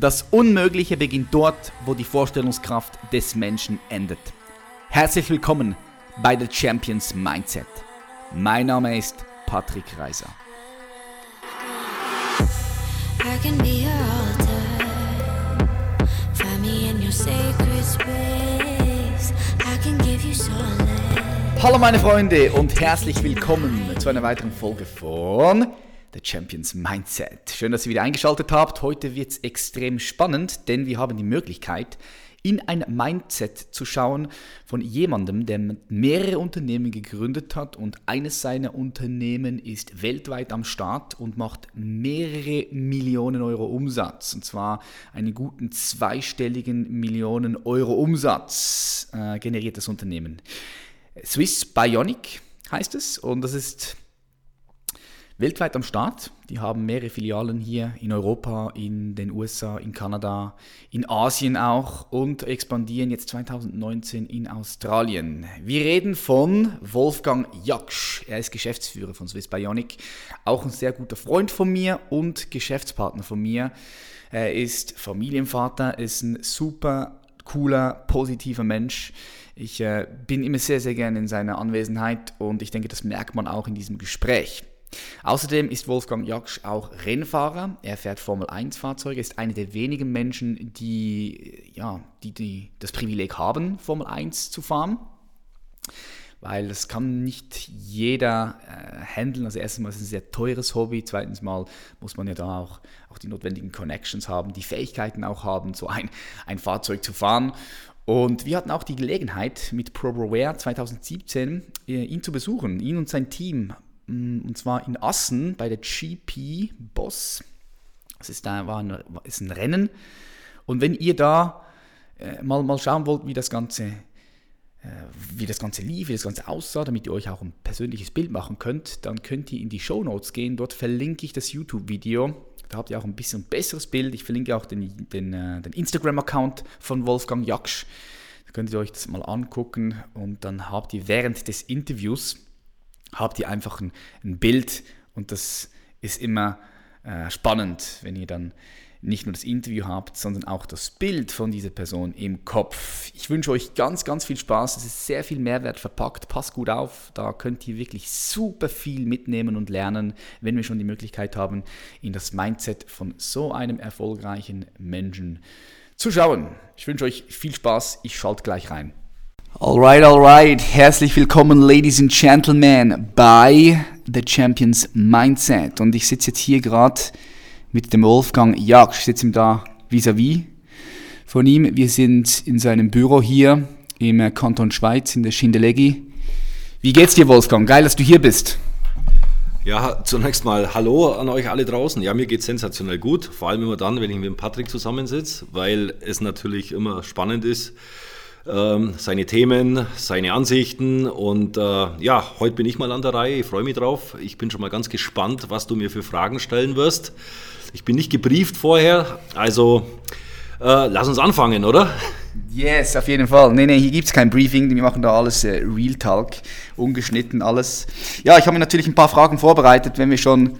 Das Unmögliche beginnt dort, wo die Vorstellungskraft des Menschen endet. Herzlich willkommen bei The Champions Mindset. Mein Name ist Patrick Reiser. Hallo meine Freunde und herzlich willkommen zu einer weiteren Folge von The Champions Mindset. Schön, dass ihr wieder eingeschaltet habt. Heute wird es extrem spannend, denn wir haben die Möglichkeit, in ein Mindset zu schauen von jemandem, der mehrere Unternehmen gegründet hat und eines seiner Unternehmen ist weltweit am Start und macht mehrere Millionen Euro Umsatz. Und zwar einen guten zweistelligen Millionen Euro Umsatz äh, generiert das Unternehmen. Swiss Bionic heißt es und das ist weltweit am Start. Die haben mehrere Filialen hier in Europa, in den USA, in Kanada, in Asien auch und expandieren jetzt 2019 in Australien. Wir reden von Wolfgang Jaksch. Er ist Geschäftsführer von Swiss Bionic, auch ein sehr guter Freund von mir und Geschäftspartner von mir. Er ist Familienvater, ist ein super cooler, positiver Mensch. Ich äh, bin immer sehr, sehr gerne in seiner Anwesenheit und ich denke, das merkt man auch in diesem Gespräch. Außerdem ist Wolfgang Jaksch auch Rennfahrer. Er fährt Formel 1 Fahrzeuge, ist einer der wenigen Menschen, die, ja, die, die das Privileg haben, Formel 1 zu fahren. Weil das kann nicht jeder äh, handeln. Also erstens mal ist es ein sehr teures Hobby. Zweitens mal muss man ja da auch, auch die notwendigen Connections haben, die Fähigkeiten auch haben, so ein, ein Fahrzeug zu fahren. Und wir hatten auch die Gelegenheit, mit ProBroWare 2017 äh, ihn zu besuchen, ihn und sein Team und zwar in Assen bei der GP Boss. Das ist, da, war ein, ist ein Rennen. Und wenn ihr da äh, mal, mal schauen wollt, wie das Ganze äh, wie das Ganze lief, wie das Ganze aussah, damit ihr euch auch ein persönliches Bild machen könnt, dann könnt ihr in die Show Notes gehen. Dort verlinke ich das YouTube-Video. Da habt ihr auch ein bisschen besseres Bild. Ich verlinke auch den, den, äh, den Instagram-Account von Wolfgang Jaksch. Da könnt ihr euch das mal angucken und dann habt ihr während des Interviews habt ihr einfach ein, ein Bild und das ist immer äh, spannend, wenn ihr dann nicht nur das Interview habt, sondern auch das Bild von dieser Person im Kopf. Ich wünsche euch ganz, ganz viel Spaß. Es ist sehr viel Mehrwert verpackt. Passt gut auf. Da könnt ihr wirklich super viel mitnehmen und lernen, wenn wir schon die Möglichkeit haben, in das Mindset von so einem erfolgreichen Menschen zu schauen. Ich wünsche euch viel Spaß. Ich schalte gleich rein. Alright, alright. Herzlich willkommen, Ladies and Gentlemen, bei The Champions Mindset. Und ich sitze jetzt hier gerade mit dem Wolfgang Jagd. Ich sitze ihm da vis-à-vis -vis von ihm. Wir sind in seinem Büro hier im Kanton Schweiz, in der Schindelegi. Wie geht's dir, Wolfgang? Geil, dass du hier bist. Ja, zunächst mal Hallo an euch alle draußen. Ja, mir geht sensationell gut, vor allem immer dann, wenn ich mit dem Patrick zusammensitze, weil es natürlich immer spannend ist, seine Themen, seine Ansichten. Und äh, ja, heute bin ich mal an der Reihe. Ich freue mich drauf. Ich bin schon mal ganz gespannt, was du mir für Fragen stellen wirst. Ich bin nicht gebrieft vorher, also äh, lass uns anfangen, oder? Yes, auf jeden Fall. Nee, nee, hier gibt es kein Briefing, wir machen da alles äh, Real Talk, ungeschnitten alles. Ja, ich habe mir natürlich ein paar Fragen vorbereitet, wenn wir schon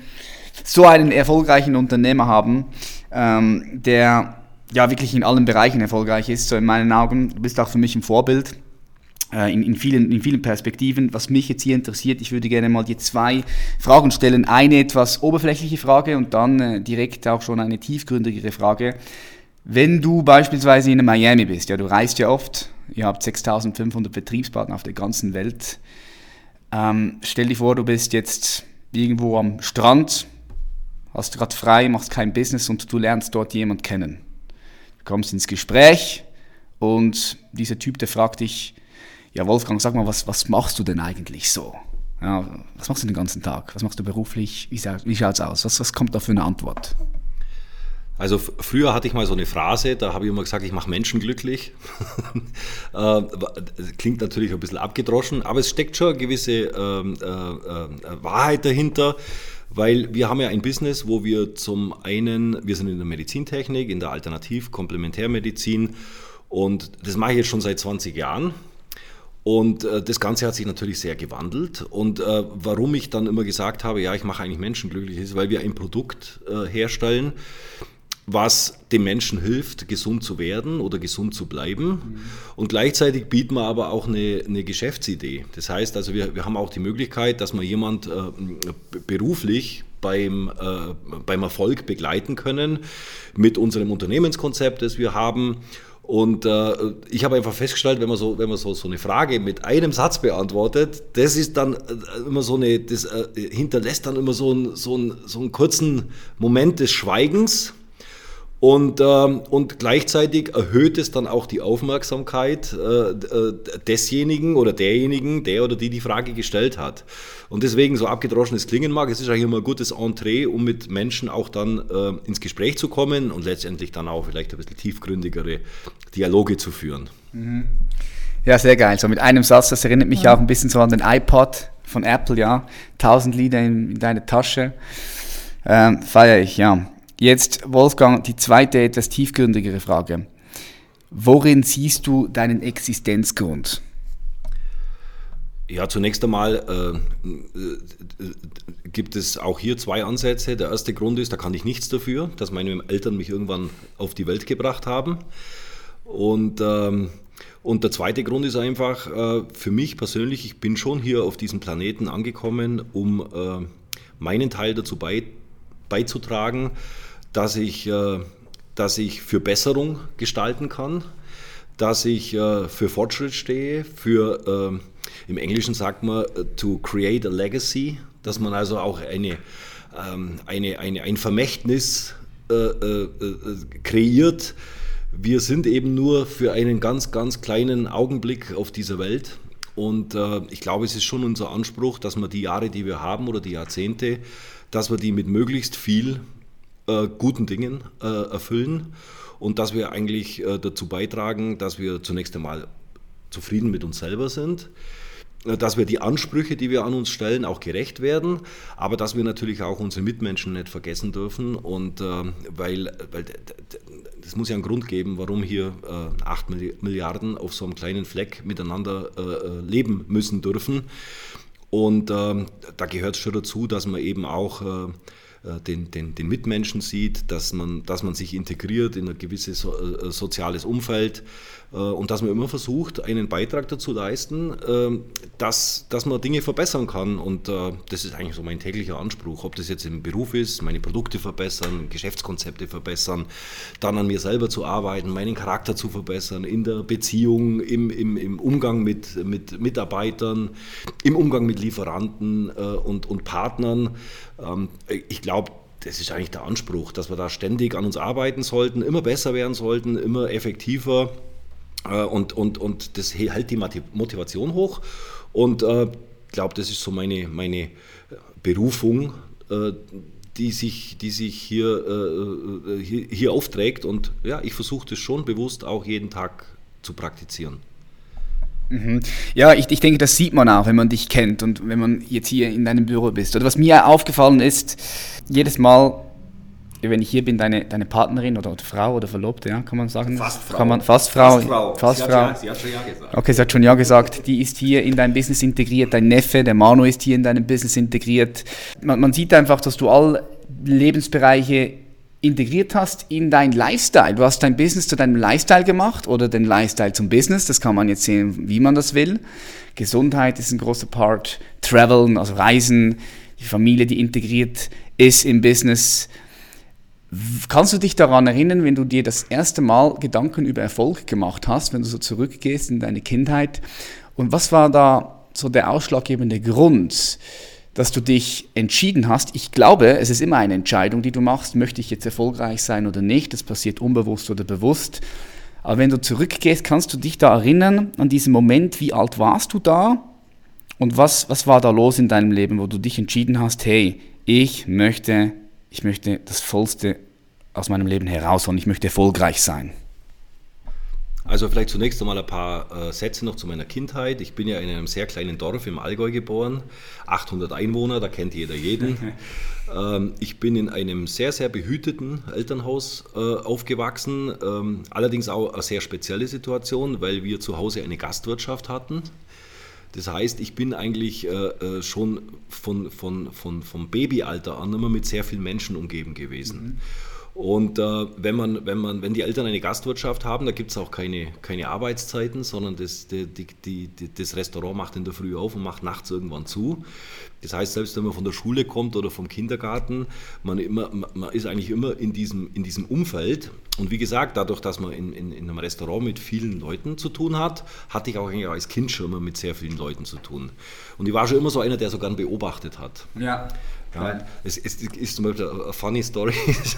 so einen erfolgreichen Unternehmer haben, ähm, der ja wirklich in allen Bereichen erfolgreich ist, so in meinen Augen. Du bist auch für mich ein Vorbild. Äh, in, in, vielen, in vielen Perspektiven. Was mich jetzt hier interessiert, ich würde gerne mal dir zwei Fragen stellen. Eine etwas oberflächliche Frage und dann äh, direkt auch schon eine tiefgründigere Frage. Wenn du beispielsweise in Miami bist, ja, du reist ja oft, ihr habt 6500 Betriebspartner auf der ganzen Welt. Ähm, stell dir vor, du bist jetzt irgendwo am Strand, hast gerade frei, machst kein Business und du lernst dort jemand kennen kommst ins Gespräch und dieser Typ, der fragt dich, ja Wolfgang, sag mal, was, was machst du denn eigentlich so? Ja, was machst du den ganzen Tag? Was machst du beruflich? Wie, wie schaut es aus? Was, was kommt da für eine Antwort? Also früher hatte ich mal so eine Phrase, da habe ich immer gesagt, ich mache Menschen glücklich. Äh, klingt natürlich ein bisschen abgedroschen, aber es steckt schon eine gewisse ähm, äh, äh, Wahrheit dahinter. Weil wir haben ja ein Business, wo wir zum einen, wir sind in der Medizintechnik, in der Alternativ-Komplementärmedizin und das mache ich jetzt schon seit 20 Jahren. Und äh, das Ganze hat sich natürlich sehr gewandelt. Und äh, warum ich dann immer gesagt habe, ja, ich mache eigentlich Menschen glücklich, ist, weil wir ein Produkt äh, herstellen, was dem Menschen hilft, gesund zu werden oder gesund zu bleiben. Mhm. Und gleichzeitig bieten wir aber auch eine, eine Geschäftsidee. Das heißt also, wir, wir haben auch die Möglichkeit, dass wir jemand äh, beruflich beim, äh, beim Erfolg begleiten können mit unserem Unternehmenskonzept, das wir haben. Und äh, ich habe einfach festgestellt, wenn man, so, wenn man so, so eine Frage mit einem Satz beantwortet, das ist dann äh, immer so eine, das äh, hinterlässt dann immer so, ein, so, ein, so einen kurzen Moment des Schweigens und, ähm, und gleichzeitig erhöht es dann auch die Aufmerksamkeit äh, äh, desjenigen oder derjenigen, der oder die die Frage gestellt hat. Und deswegen, so abgedroschen es klingen mag, es ist eigentlich immer ein gutes Entree, um mit Menschen auch dann äh, ins Gespräch zu kommen und letztendlich dann auch vielleicht ein bisschen tiefgründigere Dialoge zu führen. Mhm. Ja, sehr geil. So mit einem Satz, das erinnert mich ja. auch ein bisschen so an den iPod von Apple, ja. Tausend Lieder in, in deine Tasche. Ähm, feiere ich, ja. Jetzt, Wolfgang, die zweite, etwas tiefgründigere Frage. Worin siehst du deinen Existenzgrund? Ja, zunächst einmal äh, äh, gibt es auch hier zwei Ansätze. Der erste Grund ist, da kann ich nichts dafür, dass meine Eltern mich irgendwann auf die Welt gebracht haben. Und, ähm, und der zweite Grund ist einfach, äh, für mich persönlich, ich bin schon hier auf diesem Planeten angekommen, um äh, meinen Teil dazu bei, beizutragen, dass ich, äh, dass ich für Besserung gestalten kann, dass ich äh, für Fortschritt stehe, für, äh, im Englischen sagt man, to create a legacy, dass man also auch eine, ähm, eine, eine, ein Vermächtnis kreiert. Wir sind eben nur für einen ganz, ganz kleinen Augenblick auf dieser Welt. Und äh, ich glaube, es ist schon unser Anspruch, dass wir die Jahre, die wir haben oder die Jahrzehnte, dass wir die mit möglichst viel äh, guten Dingen äh, erfüllen und dass wir eigentlich äh, dazu beitragen, dass wir zunächst einmal zufrieden mit uns selber sind, äh, dass wir die Ansprüche, die wir an uns stellen, auch gerecht werden, aber dass wir natürlich auch unsere Mitmenschen nicht vergessen dürfen und äh, weil, weil es muss ja einen Grund geben, warum hier äh, 8 Milliarden auf so einem kleinen Fleck miteinander leben müssen dürfen. Und da gehört es schon dazu, dass man eben auch den, den, den Mitmenschen sieht, dass man, dass man sich integriert in ein gewisses so, äh, soziales Umfeld. äh, und dass man immer versucht, einen Beitrag dazu leisten, äh, dass, dass man Dinge verbessern kann. Und äh, das ist eigentlich so mein täglicher Anspruch, ob das jetzt im Beruf ist, meine Produkte verbessern, Geschäftskonzepte verbessern, dann an mir selber zu arbeiten, meinen Charakter zu verbessern, in der Beziehung, im, im, im Umgang mit, mit Mitarbeitern, im Umgang mit Lieferanten äh, und, und Partnern. Ähm, ich glaube, das ist eigentlich der Anspruch, dass wir da ständig an uns arbeiten sollten, immer besser werden sollten, immer effektiver äh, und, und, und das hält die Motivation hoch. Und ich äh, glaube, das ist so meine, meine Berufung, äh, die sich, die sich hier, hier, hier aufträgt. Und ja, ich versuche das schon bewusst auch jeden Tag zu praktizieren. Mhm. Ja, ich, ich denke, das sieht man auch, wenn man dich kennt und wenn man jetzt hier in deinem Büro bist. Oder was mir aufgefallen ist, jedes Mal, wenn ich hier bin, deine, deine Partnerin oder, oder Frau oder Verlobte, ja, kann man sagen? Fast Frau. Kann man, fast Frau. Fast Frau. Fast sie, Frau. Hat, sie hat schon Ja gesagt. Okay, sie hat schon Ja gesagt. Die ist hier in dein Business integriert. Dein Neffe, der Manu, ist hier in deinem Business integriert. Man, man sieht einfach, dass du alle Lebensbereiche integriert hast in dein Lifestyle. Du hast dein Business zu deinem Lifestyle gemacht oder den Lifestyle zum Business. Das kann man jetzt sehen, wie man das will. Gesundheit ist ein großer Part. Traveln, also Reisen, die Familie, die integriert ist im Business. Kannst du dich daran erinnern, wenn du dir das erste Mal Gedanken über Erfolg gemacht hast, wenn du so zurückgehst in deine Kindheit? Und was war da so der ausschlaggebende Grund? dass du dich entschieden hast. Ich glaube, es ist immer eine Entscheidung, die du machst. Möchte ich jetzt erfolgreich sein oder nicht? Das passiert unbewusst oder bewusst. Aber wenn du zurückgehst, kannst du dich da erinnern an diesen Moment, wie alt warst du da? Und was, was war da los in deinem Leben, wo du dich entschieden hast, hey, ich möchte, ich möchte das Vollste aus meinem Leben herausholen, ich möchte erfolgreich sein? Also vielleicht zunächst einmal ein paar äh, Sätze noch zu meiner Kindheit. Ich bin ja in einem sehr kleinen Dorf im Allgäu geboren, 800 Einwohner, da kennt jeder jeden. ähm, ich bin in einem sehr, sehr behüteten Elternhaus äh, aufgewachsen, ähm, allerdings auch eine sehr spezielle Situation, weil wir zu Hause eine Gastwirtschaft hatten. Das heißt, ich bin eigentlich äh, äh schon von, von, von, vom Babyalter an immer mit sehr vielen Menschen umgeben gewesen. Mhm. Und äh, wenn, man, wenn, man, wenn die Eltern eine Gastwirtschaft haben, da gibt es auch keine, keine Arbeitszeiten, sondern das, die, die, die, das Restaurant macht in der Früh auf und macht nachts irgendwann zu. Das heißt, selbst wenn man von der Schule kommt oder vom Kindergarten, man, immer, man ist eigentlich immer in diesem, in diesem Umfeld. Und wie gesagt, dadurch, dass man in, in, in einem Restaurant mit vielen Leuten zu tun hat, hatte ich auch eigentlich als Kind schon immer mit sehr vielen Leuten zu tun. Und ich war schon immer so einer, der so gern beobachtet hat. Ja. Ja, es, es, ist zum Beispiel eine funny Story.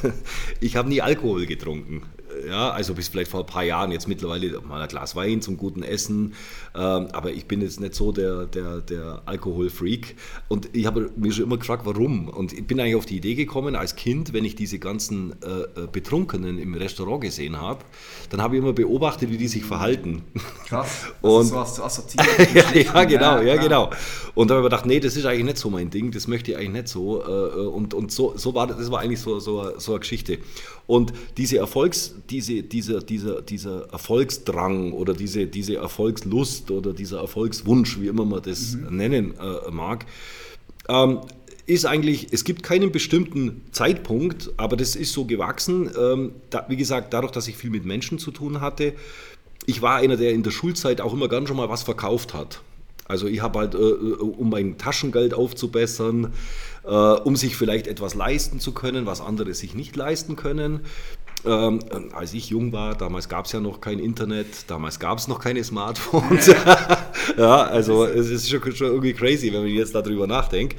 Ich habe nie Alkohol getrunken. Ja, also bis vielleicht vor ein paar Jahren, jetzt mittlerweile mal ein Glas Wein zum guten Essen. Ähm, aber ich bin jetzt nicht so der, der, der Alkoholfreak. Und ich habe mir schon immer gefragt, warum. Und ich bin eigentlich auf die Idee gekommen, als Kind, wenn ich diese ganzen äh, äh Betrunkenen im Restaurant gesehen habe, dann habe ich immer beobachtet, wie die sich verhalten. Krass. Und so hast du assoziiert. ja, ja, genau, ja, ja, genau. Und da habe ich gedacht, nee, das ist eigentlich nicht so mein Ding, das möchte ich eigentlich nicht so. Äh, und und so, so war das war eigentlich so, so, so eine Geschichte. Und diese Erfolgs, diese, dieser, dieser, dieser Erfolgsdrang oder diese, diese Erfolgslust oder dieser Erfolgswunsch, wie immer man das mhm. nennen äh, mag, ähm, ist eigentlich, es gibt keinen bestimmten Zeitpunkt, aber das ist so gewachsen. Ähm, da, wie gesagt, dadurch, dass ich viel mit Menschen zu tun hatte, ich war einer, der in der Schulzeit auch immer gern schon mal was verkauft hat. Also ich habe halt, äh, äh, um mein Taschengeld aufzubessern, äh, um sich vielleicht etwas leisten zu können, was andere sich nicht leisten können. Ähm, als ich jung war, damals gab es ja noch kein Internet, damals gab es noch keine Smartphones. ja, also es ist schon, schon, irgendwie crazy, wenn man jetzt darüber nachdenkt.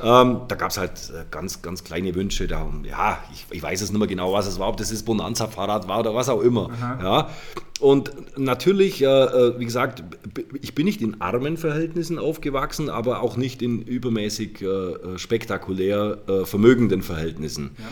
Ähm, da gab es halt äh, ganz, ganz kleine Wünsche. Da, ja, ich, ich, weiß es nicht mehr genau, was es war, ob das das Bonanza-Fahrrad war oder was auch immer. Ja. Und natürlich, äh, äh, wie gesagt, ich bin nicht in armen Verhältnissen aufgewachsen, aber auch nicht in übermäßig äh, spektakulär äh, vermögenden Verhältnissen. Ja.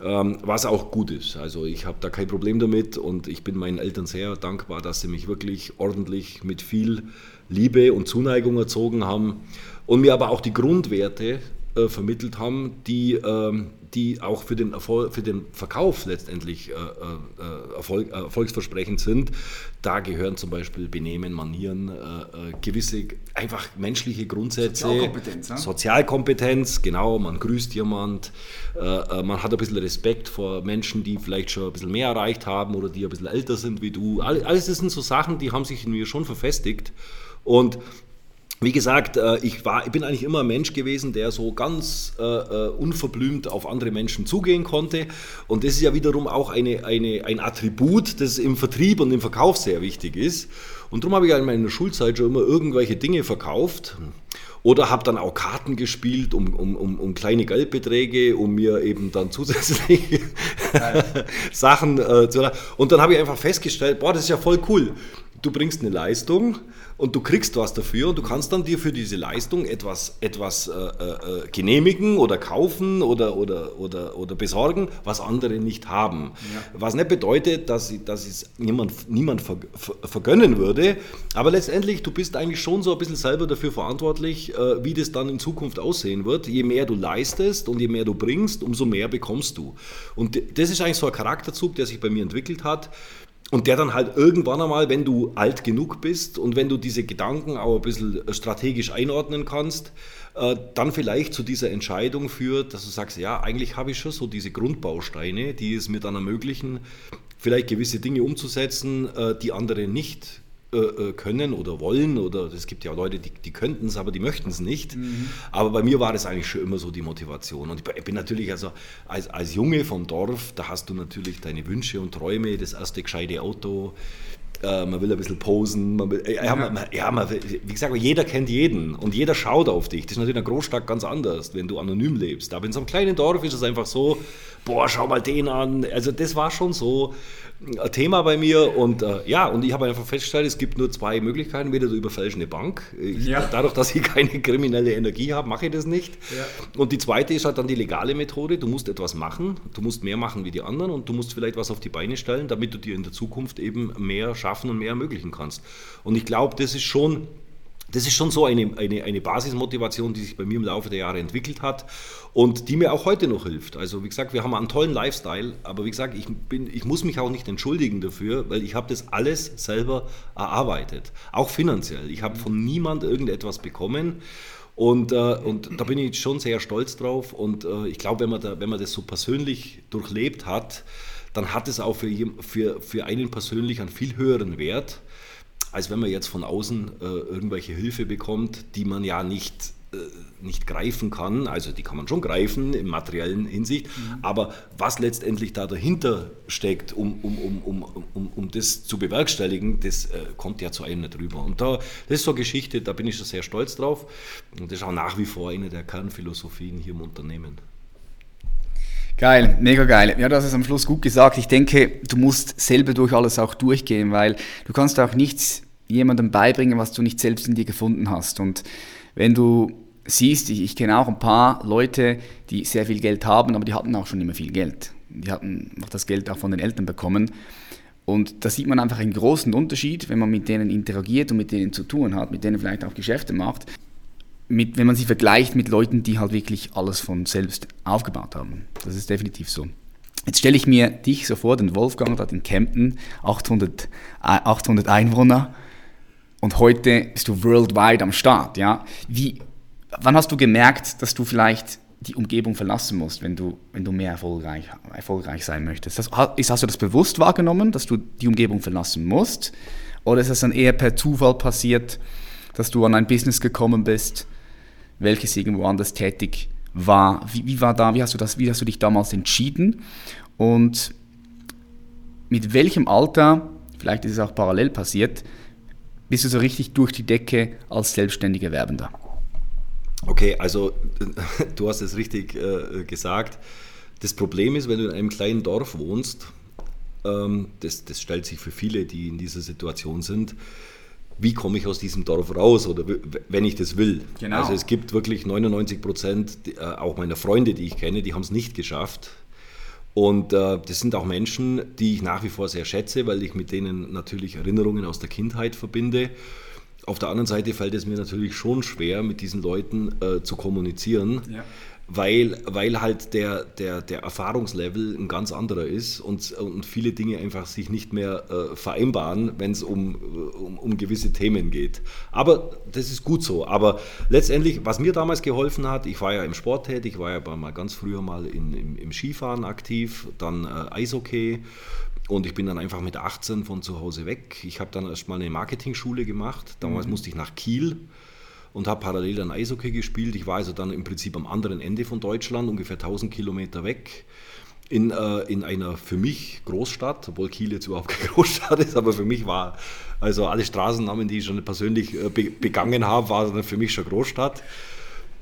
Ähm, was auch gut ist. Also ich habe da kein Problem damit und ich bin meinen Eltern sehr dankbar, dass sie mich wirklich ordentlich mit viel Liebe und Zuneigung erzogen haben und mir aber auch die Grundwerte äh, vermittelt haben, die, ähm, die auch für den, Erfolg, für den Verkauf letztendlich äh, äh, Erfolg, äh, erfolgsversprechend sind. Da gehören zum Beispiel Benehmen, Manieren, äh, äh, gewisse einfach menschliche Grundsätze. Sozialkompetenz. Ja? Sozialkompetenz, genau, man grüßt jemand, man hat ein bisschen Respekt vor Menschen, die vielleicht schon ein bisschen mehr erreicht haben oder die ein bisschen älter sind wie du. Alles das sind so Sachen, die haben sich in mir schon verfestigt. Und wie gesagt, äh, ich, war, ich bin eigentlich immer ein Mensch gewesen, der so ganz äh, äh, unverblümt auf andere Menschen zugehen konnte. Und das ist ja wiederum auch eine, eine, ein Attribut, das im Vertrieb und im Verkauf sehr wichtig ist. Und darum habe ich in meiner Schulzeit schon immer irgendwelche Dinge verkauft. Oder habe dann auch Karten gespielt um, um, um, um kleine Geldbeträge, um mir eben dann zusätzliche Sachen äh, zu. Und dann habe ich einfach festgestellt, boah, das ist ja voll cool. Du bringst eine Leistung und du kriegst was dafür und du kannst dann dir für diese Leistung etwas, etwas äh, äh, genehmigen oder kaufen oder, oder, oder, oder besorgen, was andere nicht haben. Ja. Was nicht bedeutet, dass, dass es niemand, niemand ver, ver, vergönnen würde, aber letztendlich, du bist eigentlich schon so ein bisschen selber dafür verantwortlich, äh, wie das dann in Zukunft aussehen wird. Je mehr du leistest und je mehr du bringst, umso mehr bekommst du. Und das ist eigentlich so ein Charakterzug, der sich bei mir entwickelt hat und der dann halt irgendwann einmal, wenn du alt genug bist und wenn du diese Gedanken auch ein bisschen strategisch einordnen kannst, äh, dann vielleicht zu dieser Entscheidung führt, dass du sagst, ja, eigentlich habe ich schon so diese Grundbausteine, die es mir dann ermöglichen, vielleicht gewisse Dinge umzusetzen, äh, die andere nicht äh, äh, können oder wollen oder es gibt ja Leute, die, die könnten es, aber die möchten es nicht. Mhm. Aber bei mir war das eigentlich schon immer so die Motivation. Und ich bin natürlich also als, als Junge vom Dorf, da hast du natürlich deine Wünsche und Träume, das erste gescheite Auto, äh, man will ein bisschen posen, man will, äh, ja, man, ja man, wie gesagt, jeder kennt jeden und jeder schaut auf dich. Das ist natürlich in einer Großstadt ganz anders, wenn du anonym lebst. Aber in so einem kleinen Dorf ist es einfach so, boah, schau mal den an. Also das war schon so, Thema bei mir und äh, ja, und ich habe einfach festgestellt, es gibt nur zwei Möglichkeiten. Weder du überfällst eine Bank, ich, ja. dadurch, dass ich keine kriminelle Energie habe, mache ich das nicht. Ja. Und die zweite ist halt dann die legale Methode, du musst etwas machen, du musst mehr machen wie die anderen und du musst vielleicht was auf die Beine stellen, damit du dir in der Zukunft eben mehr schaffen und mehr ermöglichen kannst. Und ich glaube, das ist schon das ist schon so eine, eine, eine Basismotivation, die sich bei mir im Laufe der Jahre entwickelt hat und die mir auch heute noch hilft. Also wie gesagt, wir haben einen tollen Lifestyle, aber wie gesagt, ich, bin, ich muss mich auch nicht entschuldigen dafür, weil ich habe das alles selber erarbeitet, auch finanziell. Ich habe von niemand irgendetwas bekommen Und, äh, und da bin ich schon sehr stolz drauf. Und äh, ich glaube, wenn, man wenn man das so persönlich durchlebt hat, dann hat es auch für, für, für einen persönlich einen viel höheren Wert, als wenn man jetzt von außen äh, irgendwelche Hilfe bekommt, die man ja nicht äh, nicht greifen kann, also die kann man schon greifen in materiellen Hinsicht, mhm. aber was letztendlich da dahinter steckt, um, um, um, um, um, um das zu bewerkstelligen, das äh, kommt ja zu einem nicht rüber. Und da, das ist so eine Geschichte, da bin ich schon sehr stolz drauf und das ist auch nach wie vor eine der Kernphilosophien hier im Unternehmen. Geil, mega geil. Ja, hast es am Schluss gut gesagt. Ich denke, du musst selber durch alles auch durchgehen, weil du kannst auch nichts jemandem beibringen, was du nicht selbst in dir gefunden hast. Und wenn du siehst, ich, ich kenne auch ein paar Leute, die sehr viel Geld haben, aber die hatten auch schon immer viel Geld. Die hatten noch das Geld auch von den Eltern bekommen. Und da sieht man einfach einen großen Unterschied, wenn man mit denen interagiert und mit denen zu tun hat, mit denen vielleicht auch Geschäfte macht, mit, wenn man sie vergleicht mit Leuten, die halt wirklich alles von selbst aufgebaut haben. Das ist definitiv so. Jetzt stelle ich mir dich so vor, den Wolfgang dort in Kempten, 800, 800 Einwohner, und heute bist du worldwide am Start. Ja? Wie, wann hast du gemerkt, dass du vielleicht die Umgebung verlassen musst, wenn du, wenn du mehr erfolgreich, erfolgreich sein möchtest? Das, ist, hast du das bewusst wahrgenommen, dass du die Umgebung verlassen musst? Oder ist das dann eher per Zufall passiert, dass du an ein Business gekommen bist, welches irgendwo anders tätig war? Wie, wie war da, wie hast, du das, wie hast du dich damals entschieden? Und mit welchem Alter, vielleicht ist es auch parallel passiert, bist du so richtig durch die Decke als selbstständiger Werbender? Okay, also du hast es richtig äh, gesagt. Das Problem ist, wenn du in einem kleinen Dorf wohnst, ähm, das, das stellt sich für viele, die in dieser Situation sind, wie komme ich aus diesem Dorf raus oder wenn ich das will. Genau. Also es gibt wirklich 99 Prozent, äh, auch meiner Freunde, die ich kenne, die haben es nicht geschafft. Und äh, das sind auch Menschen, die ich nach wie vor sehr schätze, weil ich mit denen natürlich Erinnerungen aus der Kindheit verbinde. Auf der anderen Seite fällt es mir natürlich schon schwer, mit diesen Leuten äh, zu kommunizieren, ja weil, weil halt der, der, der Erfahrungslevel ein ganz anderer ist und, und viele Dinge einfach sich nicht mehr äh, vereinbaren, wenn es um, um, um gewisse Themen geht. Aber das ist gut so. Aber letztendlich, was mir damals geholfen hat, ich war ja im Sport tätig, war ja mal ganz früher mal in, im, im Skifahren aktiv, dann äh, Eishockey. Und ich bin dann einfach mit 18 von zu Hause weg. Ich habe dann erstmal eine Marketingschule gemacht. Damals mhm. musste ich nach Kiel und habe parallel dann Eishockey gespielt. Ich war also dann im Prinzip am anderen Ende von Deutschland, ungefähr 1000 Kilometer weg. In, äh, in einer für mich Großstadt, obwohl Kiel jetzt überhaupt keine Großstadt ist, aber für mich war, also alle Straßennamen, die ich schon persönlich äh, be begangen habe, waren für mich schon Großstadt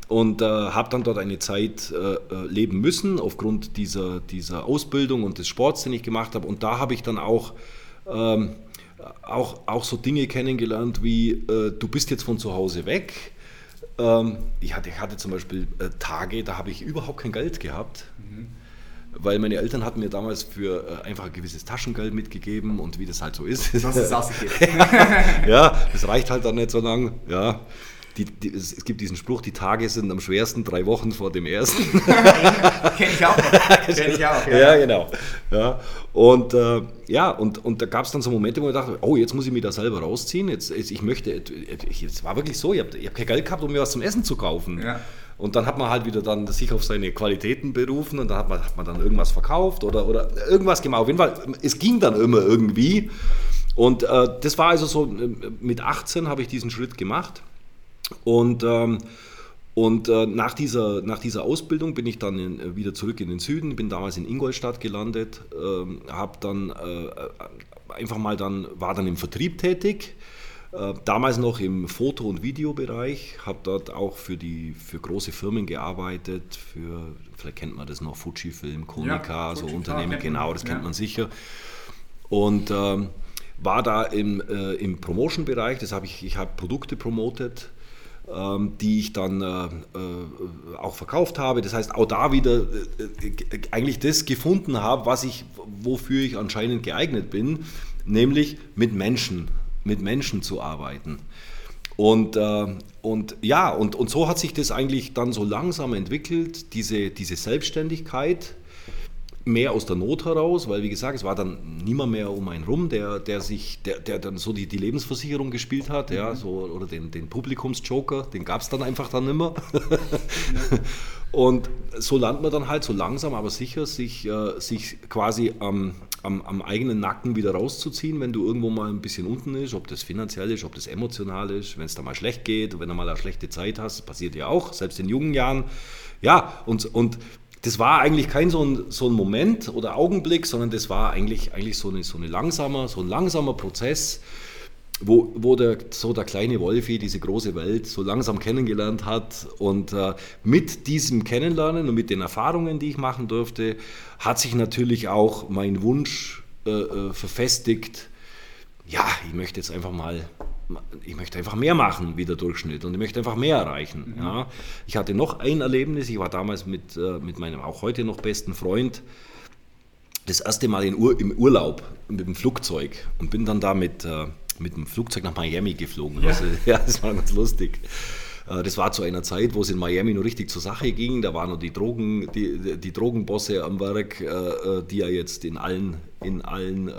und äh, habe dann dort eine Zeit äh, äh, leben müssen aufgrund dieser, dieser Ausbildung und des Sports, den ich gemacht habe. Und da habe ich dann auch ähm, auch, auch so Dinge kennengelernt wie, äh, du bist jetzt von zu Hause weg. Ähm, ich, hatte, ich hatte zum Beispiel äh, Tage, da habe ich überhaupt kein Geld gehabt. Mhm. Weil meine Eltern hatten mir damals für äh, einfach ein gewisses Taschengeld mitgegeben und wie das halt so ist. Das ist ja, das reicht halt dann nicht so lang. Ja die, die, es, gibt diesen Spruch, die Tage sind am schwersten drei Wochen vor dem ersten. Kenne ich auch. Kenn ich auch ja. ja, genau. Ja. Und äh, ja, und, und da gab es dann so Momente, wo ich dachte, oh, jetzt muss ich mich da selber rausziehen. Jetzt, jetzt ich möchte, es war wirklich so, ich habe hab kein Geld gehabt, um mir was zum Essen zu kaufen. Ja. Und dann hat man halt wieder dann sich auf seine Qualitäten berufen und dann hat man, hat man dann irgendwas verkauft oder, oder irgendwas gemacht. Auf jeden Fall, es ging dann immer irgendwie. Und äh, das war also so, äh, mit 18 habe ich diesen Schritt gemacht und, ähm, und äh, nach, dieser, nach dieser Ausbildung bin ich dann in, äh, wieder zurück in den Süden, bin damals in Ingolstadt gelandet, ähm, habe dann äh, einfach mal dann, war dann im Vertrieb tätig. Äh, damals noch im Foto- und Videobereich, habe dort auch für, die, für große Firmen gearbeitet, für, vielleicht kennt man das noch, Fujifilm, Konica, ja, so Unternehmen, genau, das kennt ja. man sicher. Und ähm, war da im, äh, im Promotion-Bereich, das habe ich, ich habe Produkte promotet, die ich dann äh, äh, auch verkauft habe. Das heißt, auch da wieder äh, eigentlich das gefunden habe, was ich, wofür ich anscheinend geeignet bin, nämlich mit Menschen, mit Menschen zu arbeiten. Und, und ja, und, und so hat sich das eigentlich dann so langsam entwickelt, diese, diese Selbstständigkeit, mehr aus der Not heraus, weil wie gesagt, es war dann niemand mehr um einen rum, der, der sich, der, der dann so die, die Lebensversicherung gespielt hat, ja, so, oder den, den Publikumsjoker, den gab es dann einfach dann immer. Und so lernt man dann halt so langsam, aber sicher, sich, äh, sich quasi am, am, am, eigenen Nacken wieder rauszuziehen, wenn du irgendwo mal ein bisschen unten ist, ob das finanziell ist, ob das emotional ist, wenn es da mal schlecht geht, wenn du mal eine schlechte Zeit hast, passiert ja auch, selbst in jungen Jahren. Ja, und, und das war eigentlich kein so ein, so ein Moment oder Augenblick, sondern das war eigentlich, eigentlich so, eine, so, eine langsamer, so ein langsamer Prozess, wo, wo der, so der kleine Wolfi diese große Welt so langsam kennengelernt hat. Und äh, mit diesem Kennenlernen und mit den Erfahrungen, die ich machen durfte, hat sich natürlich auch mein Wunsch äh, äh verfestigt, ja, ich möchte jetzt einfach mal ich möchte einfach mehr machen wie der Durchschnitt und ich möchte einfach mehr erreichen. Mhm. Ja. Ich hatte noch ein Erlebnis, ich war damals mit, äh, mit meinem auch heute noch besten Freund das erste Mal Ur, im Urlaub mit dem Flugzeug und bin dann da mit, äh, mit dem Flugzeug nach Miami geflogen. Ja. Also, ja, das war ganz lustig. Äh, das war zu einer Zeit, wo es in Miami noch richtig zur Sache ging. Da waren noch die, Drogen, die, die Drogenbosse am Werk, äh, äh, die ja jetzt in allen, in allen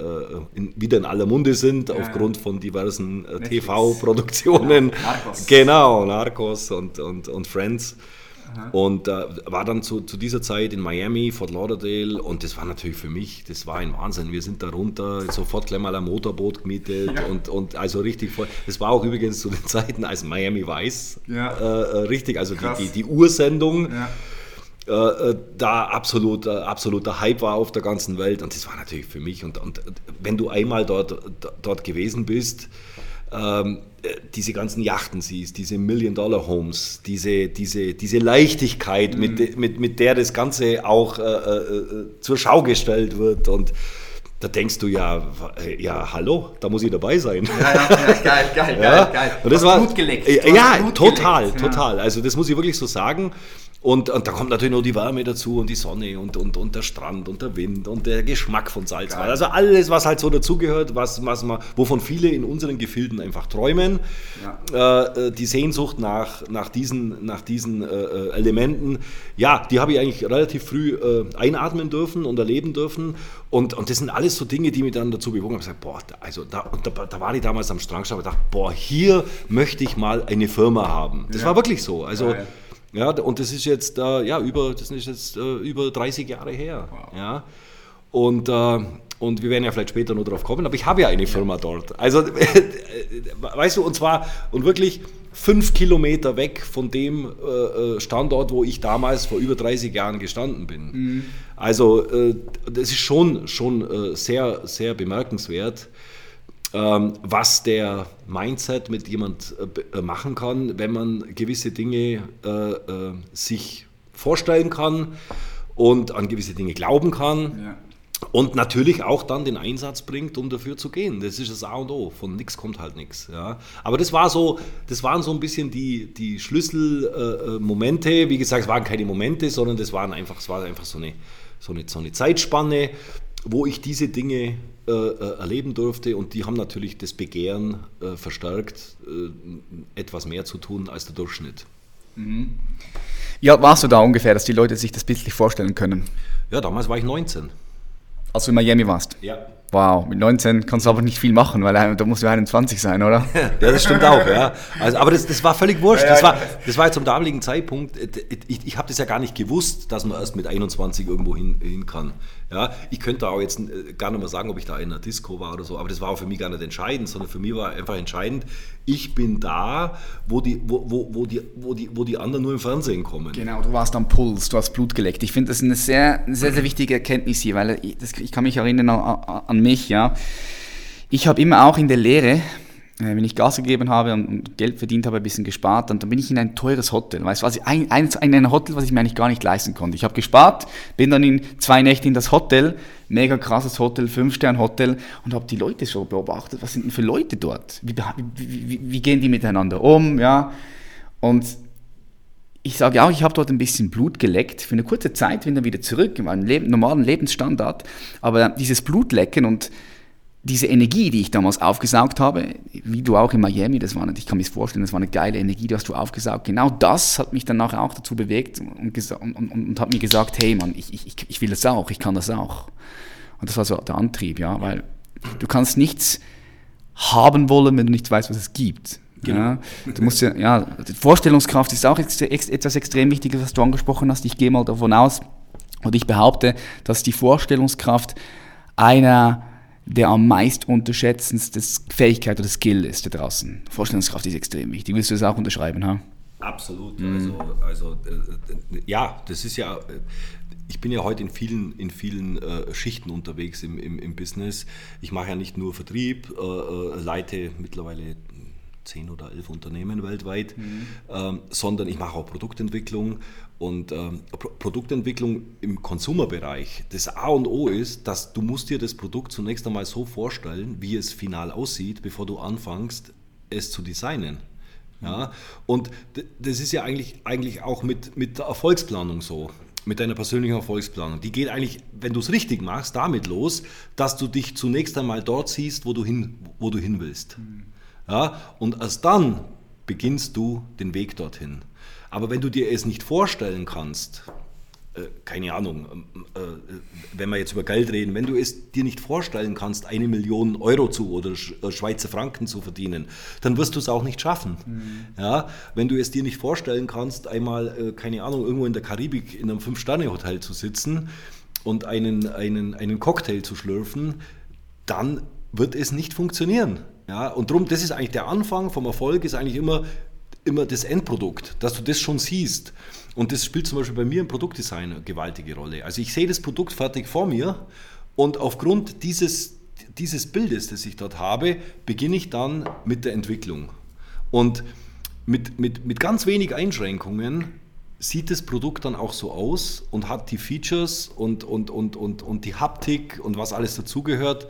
in, wieder in aller Munde sind, ja, aufgrund von diversen TV-Produktionen. Narcos. Genau, Narcos und, und, und Friends. Und äh, war dann zu, zu, dieser Zeit in Miami, Fort Lauderdale und das war natürlich für mich, das war ein Wahnsinn. Wir sind da runter, sofort gleich mal ein Motorboot gemietet ja. und, und also richtig voll. Das war auch übrigens zu den Zeiten, als Miami Weiß ja. äh, äh richtig, also die, die, die, Ursendung. Ja. Äh, äh, da absolut, absoluter Hype war auf der ganzen Welt und das war natürlich für mich und, und wenn du einmal dort, dort gewesen bist, ähm, diese ganzen Yachten siehst, diese Million-Dollar-Homes, diese, diese, diese Leichtigkeit, mhm. mit, mit, mit der das Ganze auch äh, äh, zur Schau gestellt wird und da denkst du ja, ja, hallo, da muss ich dabei sein. Ja, ja, ja geil, geil, ja? geil, geil. Und das war, Blut geleckt. Ja, total, geleckt. total. Also das muss ich wirklich so sagen. Und, und, da kommt natürlich noch die Wärme dazu und die Sonne und, und, und der Strand und der Wind und der Geschmack von Salzwasser. Also alles, was halt so dazugehört, was, was man, wovon viele in unseren Gefilden einfach träumen. Ja. Äh, die Sehnsucht nach, nach diesen, nach diesen äh, äh, Elementen, ja, die habe ich eigentlich relativ früh äh, einatmen dürfen und erleben dürfen. Und, und das sind alles so Dinge, die mich dann dazu bewogen haben. Ich gesagt, boah, also da, und da, da war ich damals am Strand und dachte, boah, hier möchte ich mal eine Firma haben. Das ja. war wirklich so. Also, ja, ja, und das ist jetzt, äh, ja, über, das ist jetzt äh, über 30 Jahre her. Wow. Ja. Und, äh, und wir werden ja vielleicht später noch drauf kommen, aber ich habe ja eine Firma dort. Also, weißt du, und zwar, und wirklich fünf Kilometer weg von dem äh, äh, Standort, wo ich damals vor über 30 Jahren gestanden bin. Mhm. Also, äh, das ist schon, schon sehr, sehr bemerkenswert. Ähm, was der Mindset mit jemand äh, machen kann, wenn man gewisse Dinge äh, äh, sich vorstellen kann und an gewisse Dinge glauben kann. Ja. Und natürlich auch dann den Einsatz bringt, um dafür zu gehen. Das ist das A und O. Von nichts kommt halt nichts. Ja. Aber das war so, das waren so ein bisschen die, die Schlüsselmomente. Äh, Wie gesagt, es waren keine Momente, sondern das waren einfach, es war einfach so eine, so eine, so eine Zeitspanne, wo ich diese Dinge äh, äh, erleben durfte und die haben natürlich das Begehren äh, verstärkt, äh, etwas mehr zu tun als der Durchschnitt. Mhm. Ja, warst du da ungefähr, dass die Leute sich das bildlich vorstellen können? Ja, damals war ich 19. Als du in Miami warst? Ja. Wow, mit 19 kannst du aber nicht viel machen, weil da musst du 21 sein, oder? ja, das stimmt auch, ja. Also, aber das, das war völlig wurscht. Das war, das war zum damaligen Zeitpunkt, ich, ich habe das ja gar nicht gewusst, dass man erst mit 21 irgendwo hin, hin kann. Ja, ich könnte auch jetzt äh, gar nicht mehr sagen, ob ich da in einer Disco war oder so, aber das war auch für mich gar nicht entscheidend, sondern für mich war einfach entscheidend, ich bin da, wo die, wo, wo, wo die, wo die, wo die anderen nur im Fernsehen kommen. Genau, du warst am Puls, du hast Blut geleckt. Ich finde das eine sehr, sehr, sehr wichtige Erkenntnis hier, weil ich, das, ich kann mich erinnern an, an mich, ja. Ich habe immer auch in der Lehre, äh, wenn ich Gas gegeben habe und Geld verdient habe, ein bisschen gespart, dann, dann bin ich in ein teures Hotel. Weißt du, ein, ein, ein Hotel, was ich mir eigentlich gar nicht leisten konnte. Ich habe gespart, bin dann in zwei Nächte in das Hotel, mega krasses Hotel, Fünf-Stern-Hotel und habe die Leute so beobachtet, was sind denn für Leute dort? Wie, wie, wie, wie gehen die miteinander um? Ja? Und ich sage auch, ich habe dort ein bisschen Blut geleckt. Für eine kurze Zeit bin dann wieder zurück in meinem Leben, normalen Lebensstandard. Aber dieses Blutlecken und diese Energie, die ich damals aufgesaugt habe, wie du auch in Miami, das war, ich kann mir das vorstellen, das war eine geile Energie, die hast du aufgesaugt. Genau das hat mich dann nachher auch dazu bewegt und, und, und, und hat mir gesagt, hey Mann, ich, ich, ich will das auch, ich kann das auch. Und das war so der Antrieb, ja, weil du kannst nichts haben wollen, wenn du nicht weißt, was es gibt. Genau. Ja, du musst ja, ja, Vorstellungskraft ist auch etwas extrem Wichtiges, was du angesprochen hast. Ich gehe mal davon aus, und ich behaupte, dass die Vorstellungskraft einer der am meist unterschätzendsten Fähigkeit oder Skill ist da draußen. Vorstellungskraft ist extrem wichtig. Willst du das auch unterschreiben? Ha? Absolut. Mhm. Also, also äh, ja, das ist ja, ich bin ja heute in vielen, in vielen äh, Schichten unterwegs im, im, im, Business. Ich mache ja nicht nur Vertrieb, äh, äh leite mittlerweile zehn oder elf Unternehmen weltweit, mhm. ähm, sondern ich mache auch Produktentwicklung und ähm, Pro Produktentwicklung im Konsumerbereich. Das A und O ist, dass du musst dir das Produkt zunächst einmal so vorstellen, wie es final aussieht, bevor du anfängst, es zu designen. Ja? Und das ist ja eigentlich, eigentlich auch mit, mit der Erfolgsplanung so mit deiner persönlichen Erfolgsplanung. Die geht eigentlich, wenn du es richtig machst, damit los, dass du dich zunächst einmal dort siehst, wo du hin, wo du hin willst. Mhm. Ja? Und erst dann beginnst du den Weg dorthin. Aber wenn du dir es nicht vorstellen kannst, äh, keine Ahnung, ähm, äh, wenn wir jetzt über Geld reden, wenn du es dir nicht vorstellen kannst, eine Million Euro zu oder äh, Schweizer Franken zu verdienen, dann wirst du es auch nicht schaffen. Mhm. Ja, wenn du es dir nicht vorstellen kannst, einmal, keine Ahnung, irgendwo in der Karibik in einem Fünf-Sterne-Hotel zu sitzen und einen, einen, einen Cocktail zu schlürfen, dann wird es nicht funktionieren. Ja, und darum, das ist eigentlich der Anfang vom Erfolg, ist eigentlich immer, immer das Endprodukt, dass du das schon siehst. Und das spielt zum Beispiel bei mir im Produktdesign eine gewaltige Rolle. Also ich sehe das Produkt fertig vor mir und aufgrund dieses, dieses Bildes, das ich dort habe, beginne ich dann mit der Entwicklung. Und mit, mit, mit ganz wenig Einschränkungen sieht das Produkt dann auch so aus und hat die Features und, und, und, und, und die Haptik und was alles dazugehört,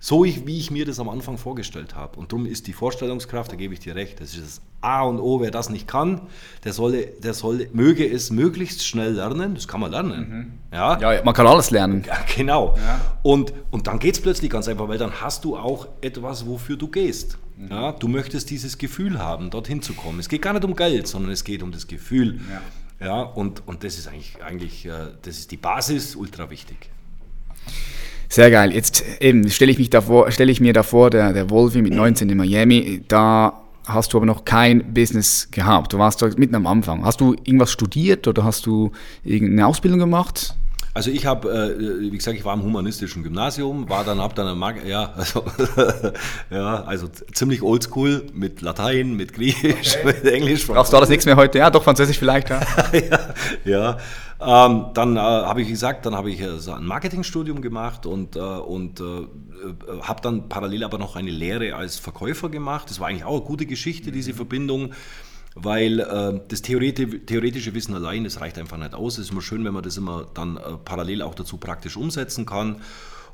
so ich, wie ich mir das am Anfang vorgestellt habe. Und darum ist die Vorstellungskraft, da gebe ich dir recht, das ist das A und O. Wer das nicht kann, der, solle, der solle, möge es möglichst schnell lernen. Das kann man lernen. Mhm. Ja? ja, man kann alles lernen. Ja, genau. Ja. Und, und dann geht es plötzlich ganz einfach, weil dann hast du auch etwas, wofür du gehst. Mhm. Ja, du möchtest dieses Gefühl haben, dorthin zu kommen. Es geht gar nicht um Geld, sondern es geht um das Gefühl. Ja, und, und das ist eigentlich, eigentlich äh, das ist die Basis, ultra wichtig. Sehr geil. Jetzt eben stelle ich, mich davor, stelle ich mir davor, der, der Wolfi mit 19 in Miami, da hast du aber noch kein Business gehabt. Du warst mitten am Anfang. Hast du irgendwas studiert oder hast du irgendeine Ausbildung gemacht? Also ich habe, äh, wie gesagt, ich war im humanistischen Gymnasium, war dann, hab dann, Mag ja, also, ja, also ziemlich oldschool mit Latein, mit Griechisch, okay. mit Englisch. Brauchst du alles nichts mehr heute? Ja, doch Französisch vielleicht, ja. ja, ja. Ähm, dann äh, habe ich gesagt, dann habe ich äh, so ein Marketingstudium gemacht und, äh, und äh, äh, habe dann parallel aber noch eine Lehre als Verkäufer gemacht. Das war eigentlich auch eine gute Geschichte, diese Verbindung weil äh, das theoretische, theoretische Wissen allein, das reicht einfach nicht aus. Es ist immer schön, wenn man das immer dann äh, parallel auch dazu praktisch umsetzen kann.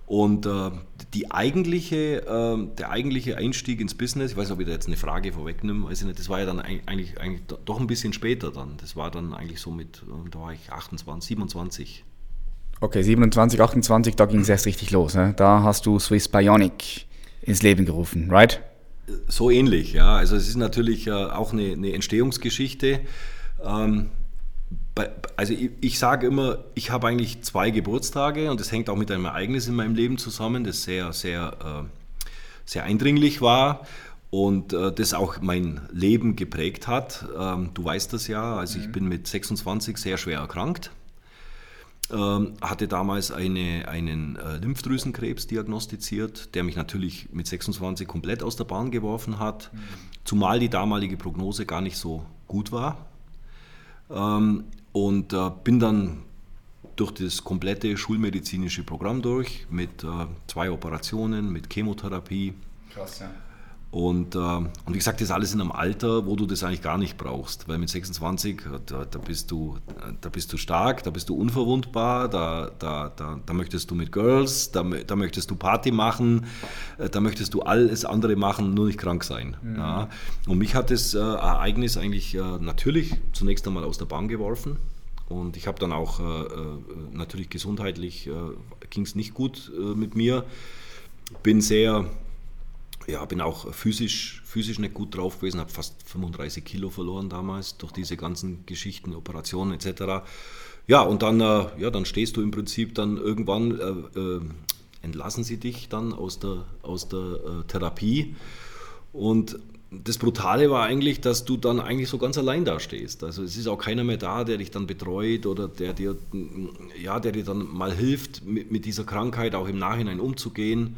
Und äh, die eigentliche, äh, der eigentliche Einstieg ins Business, ich weiß nicht, ob ich da jetzt eine Frage vorwegnehme, weiß ich nicht, das war ja dann eigentlich, eigentlich doch ein bisschen später dann. Das war dann eigentlich so mit, äh, da war ich 28, 27. Okay, 27, 28, da ging es erst richtig los. Ne? Da hast du Swiss Bionic ins Leben gerufen, right? So ähnlich, ja. Also es ist natürlich äh, auch eine, eine Entstehungsgeschichte. Ähm, also ich, ich, sage immer, ich habe eigentlich zwei Geburtstage und das hängt auch mit einem Ereignis in meinem Leben zusammen, das sehr, sehr, äh, sehr eindringlich war und äh, das auch mein Leben geprägt hat. Ähm, du weißt das ja, also ich mhm. bin mit 26 sehr schwer erkrankt ähm, hatte damals eine, einen äh, Lymphdrüsenkrebs diagnostiziert, der mich natürlich mit 26 komplett aus der Bahn geworfen hat, mhm. zumal die damalige Prognose gar nicht so gut war. Ähm, und äh, bin dann durch das komplette schulmedizinische Programm durch mit äh, zwei Operationen, mit Chemotherapie. Krass, ja. Und, äh, und wie gesagt, das alles in einem Alter, wo du das eigentlich gar nicht brauchst. Weil mit 26, da, da, bist, du, da bist du stark, da bist du unverwundbar, da, da, da, da möchtest du mit Girls, da, da möchtest du Party machen, äh, da möchtest du alles andere machen, nur nicht krank sein. Mhm. Ja. Und mich hat das äh, Ereignis eigentlich äh, natürlich zunächst einmal aus der Bahn geworfen. Und ich habe dann auch äh, äh, natürlich gesundheitlich ging es nicht gut mit mir. bin sehr, ja, bin auch physisch, physisch nicht gut drauf gewesen, habe fast 35 Kilo verloren damals durch diese ganzen Geschichten, Operationen etc. Ja, und dann, äh, ja, dann stehst du im Prinzip dann irgendwann, äh, äh, entlassen sie dich dann aus der, aus der äh, Therapie und das Brutale war eigentlich, dass du dann eigentlich so ganz allein da stehst. Also es ist auch keiner mehr da, der dich dann betreut oder der dir, ja, der dir dann mal hilft, mit, mit dieser Krankheit auch im Nachhinein umzugehen.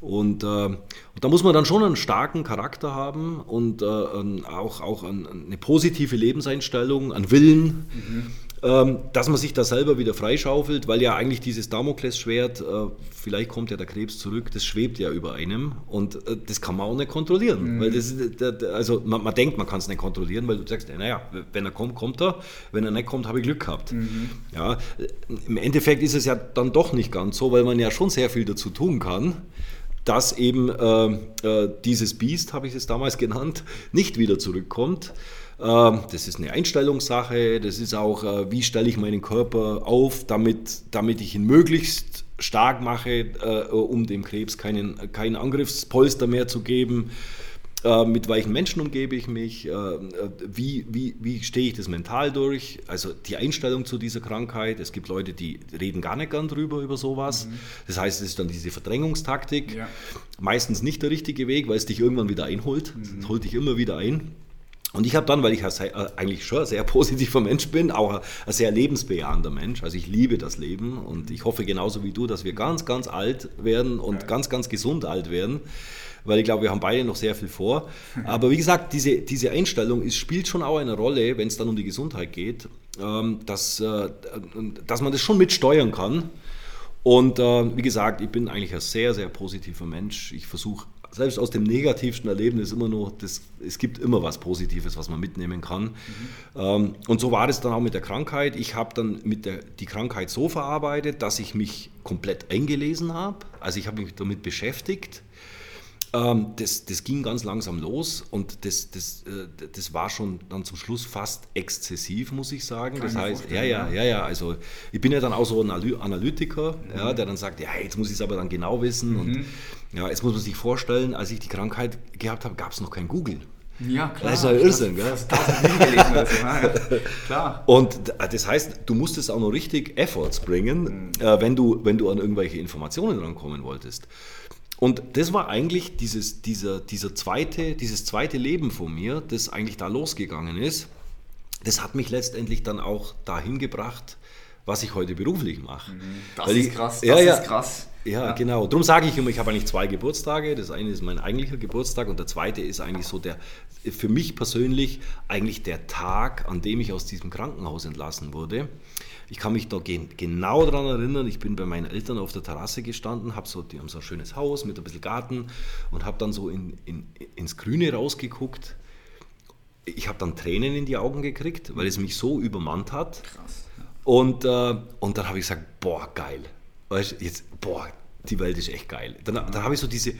Und, äh, und, da muss man dann schon einen starken Charakter haben und äh, auch, auch eine positive Lebenseinstellung, einen Willen. Mhm. Dass man sich da selber wieder freischaufelt, weil ja eigentlich dieses Damoklesschwert, äh, vielleicht kommt ja der Krebs zurück, das schwebt ja über einem und äh, das kann man auch nicht kontrollieren. Mhm. Weil das, also man, man denkt, man kann es nicht kontrollieren, weil du sagst, naja, wenn er kommt, kommt er, wenn er nicht kommt, habe ich Glück gehabt. Mhm. Ja, Im Endeffekt ist es ja dann doch nicht ganz so, weil man ja schon sehr viel dazu tun kann dass eben äh, äh, dieses Biest, habe ich es damals genannt, nicht wieder zurückkommt. Ähm, das ist eine Einstellungssache, das ist auch, äh, wie stelle ich meinen Körper auf, damit, damit ich ihn möglichst stark mache, äh, um dem Krebs keinen, kein Angriffspolster mehr zu geben. Äh, mit welchen Menschen umgebe ich mich? Wie, wie, wie stehe ich das mental durch? Also die Einstellung zu dieser Krankheit. Es gibt Leute, die reden gar nicht gern drüber, über sowas. Mhm. Das heißt, es ist dann diese Verdrängungstaktik. Ja. Meistens nicht der richtige Weg, weil es dich irgendwann wieder einholt. Mhm. Es holt dich immer wieder ein. Und ich habe dann, weil ich äh, eigentlich schon ein sehr positiver Mensch bin, auch ein sehr lebensbejahender Mensch. Also ich liebe das Leben und ich hoffe genauso wie du, dass wir ganz, ganz alt werden und ja. ganz, ganz gesund alt werden. Weil ich glaube, wir haben beide noch sehr viel vor. Aber wie gesagt, diese, diese Einstellung ist, spielt schon auch eine Rolle, wenn es dann um die Gesundheit geht, ähm, dass, äh, dass man das schon mitsteuern kann. Und äh, wie gesagt, ich bin eigentlich ein sehr, sehr positiver Mensch. Ich versuche selbst aus dem negativsten Erlebnis immer nur, das, es gibt immer was Positives, was man mitnehmen kann. Mhm. Ähm, und so war es dann auch mit der Krankheit. Ich habe dann mit der, die Krankheit so verarbeitet, dass ich mich komplett eingelesen habe. Also ich habe mich damit beschäftigt ähm, das, das ging ganz langsam los und das, das, äh, das war schon dann zum Schluss fast exzessiv, muss ich sagen. Kann das heißt, ja, ja, ja, ja, also ich bin ja dann auch so ein Analytiker, mhm. ja, der dann sagt, ja, jetzt muss ich es aber dann genau wissen mhm. und ja, jetzt muss man sich vorstellen, als ich die Krankheit gehabt habe, gab es noch kein Google. Ja, klar. Das ist ein Irrsinn, gell? Das, das gelesen, also, ja, klar. Und das heißt, du musstest auch noch richtig Efforts bringen, mhm. äh, wenn, du, wenn du an irgendwelche Informationen rankommen wolltest. Und das war eigentlich dieses, dieser, dieser zweite, dieses zweite Leben von mir, das eigentlich da losgegangen ist. Das hat mich letztendlich dann auch dahin gebracht, was ich heute beruflich mache. Mhm. Das Weil ist ich, krass, das ja, ja, ist krass. Ja, ja. genau. Darum sage ich immer, ich habe eigentlich zwei Geburtstage. Das eine ist mein eigentlicher Geburtstag und der zweite ist eigentlich so der, für mich persönlich, eigentlich der Tag, an dem ich aus diesem Krankenhaus entlassen wurde. Ich kann mich da genau daran erinnern, ich bin bei meinen Eltern auf der Terrasse gestanden, hab so, die haben so ein schönes Haus mit ein bisschen Garten und habe dann so in, in, ins Grüne rausgeguckt. Ich habe dann Tränen in die Augen gekriegt, weil es mich so übermannt hat. Krass. Und, äh, und dann habe ich gesagt, boah, geil. Weißt, jetzt, boah, die Welt ist echt geil. Dann, dann habe ich so diese,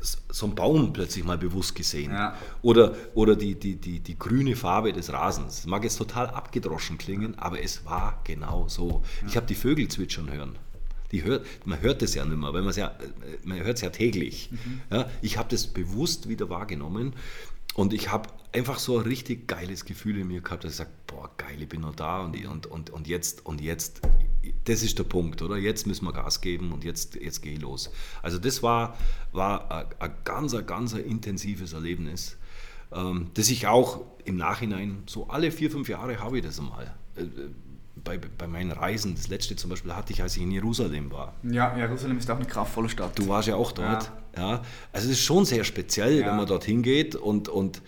so einen Baum plötzlich mal bewusst gesehen. Ja. Oder, oder die, die, die, die grüne Farbe des Rasens. Das mag jetzt total abgedroschen klingen, aber es war genau so. Ja. Ich habe die Vögel zwitschern hören. Die hört, man hört es ja nicht mehr, weil man es ja, man hört es ja täglich. Mhm. Ja, ich habe das bewusst wieder wahrgenommen und ich habe einfach so ein richtig geiles Gefühl in mir gehabt, dass ich sage, boah, geil, ich bin noch da und, und, und, und jetzt, und jetzt, das ist der Punkt, oder? Jetzt müssen wir Gas geben und jetzt, jetzt gehe ich los. Also das war, war ein, ein ganz, ganz intensives Erlebnis, ähm, das ich auch im Nachhinein, so alle vier, fünf Jahre habe ich das einmal. Äh, bei, bei meinen Reisen, das letzte zum Beispiel hatte ich, als ich in Jerusalem war. Ja, Jerusalem ist auch eine kraftvolle Stadt. Du warst ja auch dort. Ja. ja. Also es ist schon sehr speziell, ja. wenn man dorthin geht und, und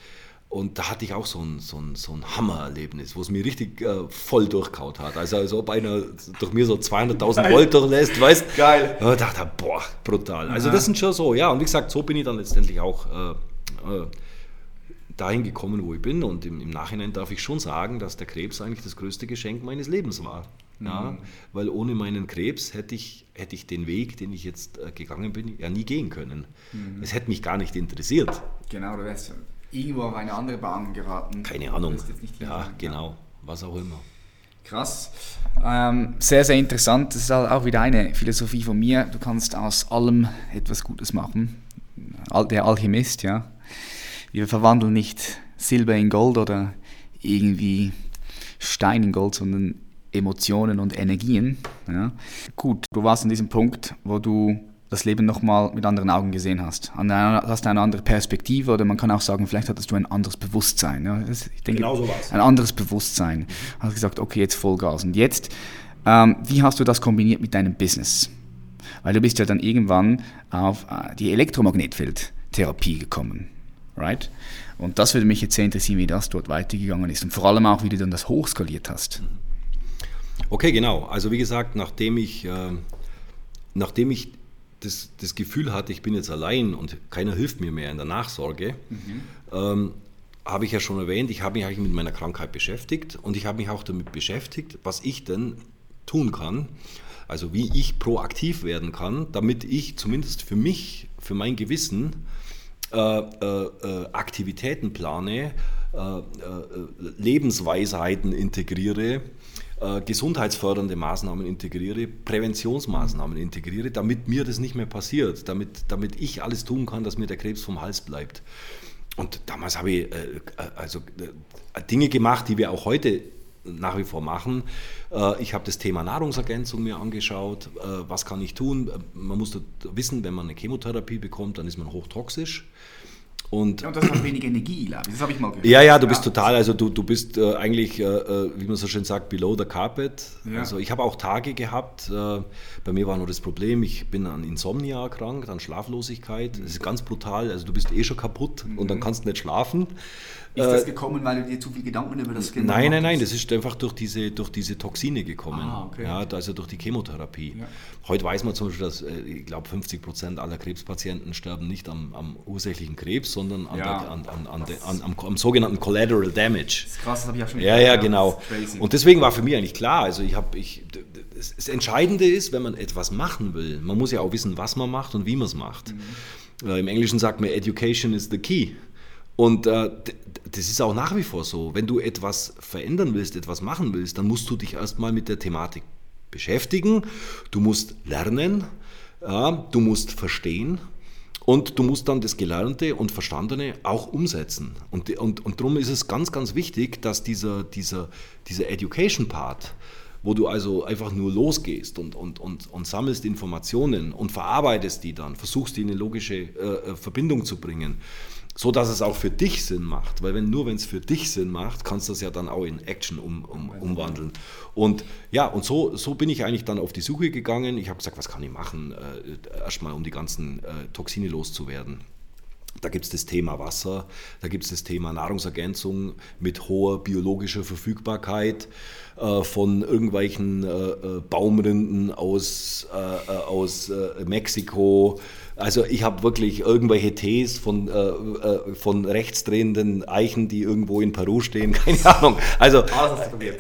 und da hatte ich auch so ein, so ein, so ein Hammererlebnis, wo es mir richtig äh, voll durchkaut hat. Also als ob einer durch mir so 200.000 Volt durchlässt, weißt Geil. Da dachte ich, boah, brutal. Also ja. das sind schon so, ja. Und wie gesagt, so bin ich dann letztendlich auch äh, äh, dahin gekommen, wo ich bin. Und im, im, Nachhinein darf ich schon sagen, dass der Krebs eigentlich das größte Geschenk meines Lebens war. Mhm. Ja, weil ohne meinen Krebs hätte ich, hätte ich den Weg, den ich jetzt äh, gegangen bin, ja nie gehen können. Mhm. Es hätte mich gar nicht interessiert. Genau, du wärst irgendwo auf eine andere Bahn geraten. Keine Ahnung. Ja, genau. Was auch immer. Krass. Ähm, sehr, sehr interessant. Das ist halt auch wieder eine Philosophie von mir. Du kannst aus allem etwas Gutes machen. Der Alchemist, ja. Wir verwandeln nicht Silber in Gold oder irgendwie Stein in Gold, sondern Emotionen und Energien. Ja. Gut, du warst an diesem Punkt, wo du das Leben nochmal mit anderen Augen gesehen hast. Hast eine andere Perspektive oder man kann auch sagen, vielleicht hattest du ein anderes Bewusstsein. Ja, ich denke, genau so was. Ein anderes Bewusstsein. Hast gesagt, okay, jetzt Vollgas. Und jetzt, ähm, wie hast du das kombiniert mit deinem Business? Weil du bist ja dann irgendwann auf äh, die Elektromagnetfeldtherapie gekommen. Right? Und das würde mich jetzt sehr interessieren, wie das dort weitergegangen ist und vor allem auch, wie du dann das hochskaliert hast. Okay, genau. Also wie gesagt, nachdem ich, äh, nachdem ich das, das Gefühl hatte, ich bin jetzt allein und keiner hilft mir mehr in der Nachsorge, mhm. ähm, habe ich ja schon erwähnt, ich habe mich eigentlich mit meiner Krankheit beschäftigt und ich habe mich auch damit beschäftigt, was ich denn tun kann, also wie ich proaktiv werden kann, damit ich zumindest für mich, für mein Gewissen, äh, äh, äh Aktivitäten plane, äh, äh, Lebensweisheiten integriere, äh, gesundheitsfördernde Maßnahmen integriere, Präventionsmaßnahmen integriere, damit mir das nicht mehr passiert, damit, damit ich alles tun kann, dass mir der Krebs vom Hals bleibt. Und damals habe ich äh, also äh, Dinge gemacht, die wir auch heute nach wie vor machen. Äh, ich habe das Thema Nahrungsergänzung mir angeschaut. Äh, was kann ich tun? Man muss wissen, wenn man eine Chemotherapie bekommt, dann ist man hochtoxisch. Und, ja, und das hat wenig Energie, glaube ich. Das habe ich mal gehört. Ja, ja, du bist total, also du, du bist äh, eigentlich, äh, äh, wie man so schön sagt, below the carpet. Ja. Also ich habe auch Tage gehabt, äh, bei mir war nur das Problem, ich bin an Insomnia erkrankt, an Schlaflosigkeit. Das ist ganz brutal, also du bist eh schon kaputt mhm. und dann kannst du nicht schlafen. Ist das äh, gekommen, weil du dir zu viel Gedanken über das Kind Nein, nein, nein, das ist einfach durch diese, durch diese Toxine gekommen. Ah, okay. ja, also durch die Chemotherapie. Ja. Heute weiß man zum Beispiel, dass äh, ich glaube 50 Prozent aller Krebspatienten sterben nicht am, am ursächlichen Krebs, sondern an ja. der, an, an, am, am, sogenannten Collateral Damage. Das ist krass, das habe ich auch schon Ja, ja, genau. Und deswegen war für mich eigentlich klar, also ich habe, ich, das Entscheidende ist, wenn man etwas machen will, man muss ja auch wissen, was man macht und wie man es macht. Mhm. Äh, Im Englischen sagt man, Education is the key. Und äh, das ist auch nach wie vor so. Wenn du etwas verändern willst, etwas machen willst, dann musst du dich erstmal mit der Thematik beschäftigen. Du musst lernen, ja, du musst verstehen und du musst dann das Gelernte und Verstandene auch umsetzen. Und, und, und darum ist es ganz, ganz wichtig, dass dieser, dieser, dieser Education-Part, wo du also einfach nur losgehst und, und, und, und sammelst Informationen und verarbeitest die dann, versuchst die in eine logische äh, äh Verbindung zu bringen, so dass es auch für dich Sinn macht. Weil wenn nur wenn es für dich Sinn macht, kannst du das ja dann auch in Action um, um, umwandeln. Und ja, und so, so bin ich eigentlich dann auf die Suche gegangen. Ich habe gesagt, was kann ich machen, äh, erstmal um die ganzen äh, Toxine loszuwerden. Da gibt es das Thema Wasser, da gibt es das Thema Nahrungsergänzung mit hoher biologischer Verfügbarkeit äh, von irgendwelchen äh, äh Baumrinden aus, äh, äh, aus äh, Mexiko. Also ich habe wirklich irgendwelche Tees von, von rechtsdrehenden Eichen, die irgendwo in Peru stehen, keine Ahnung. Also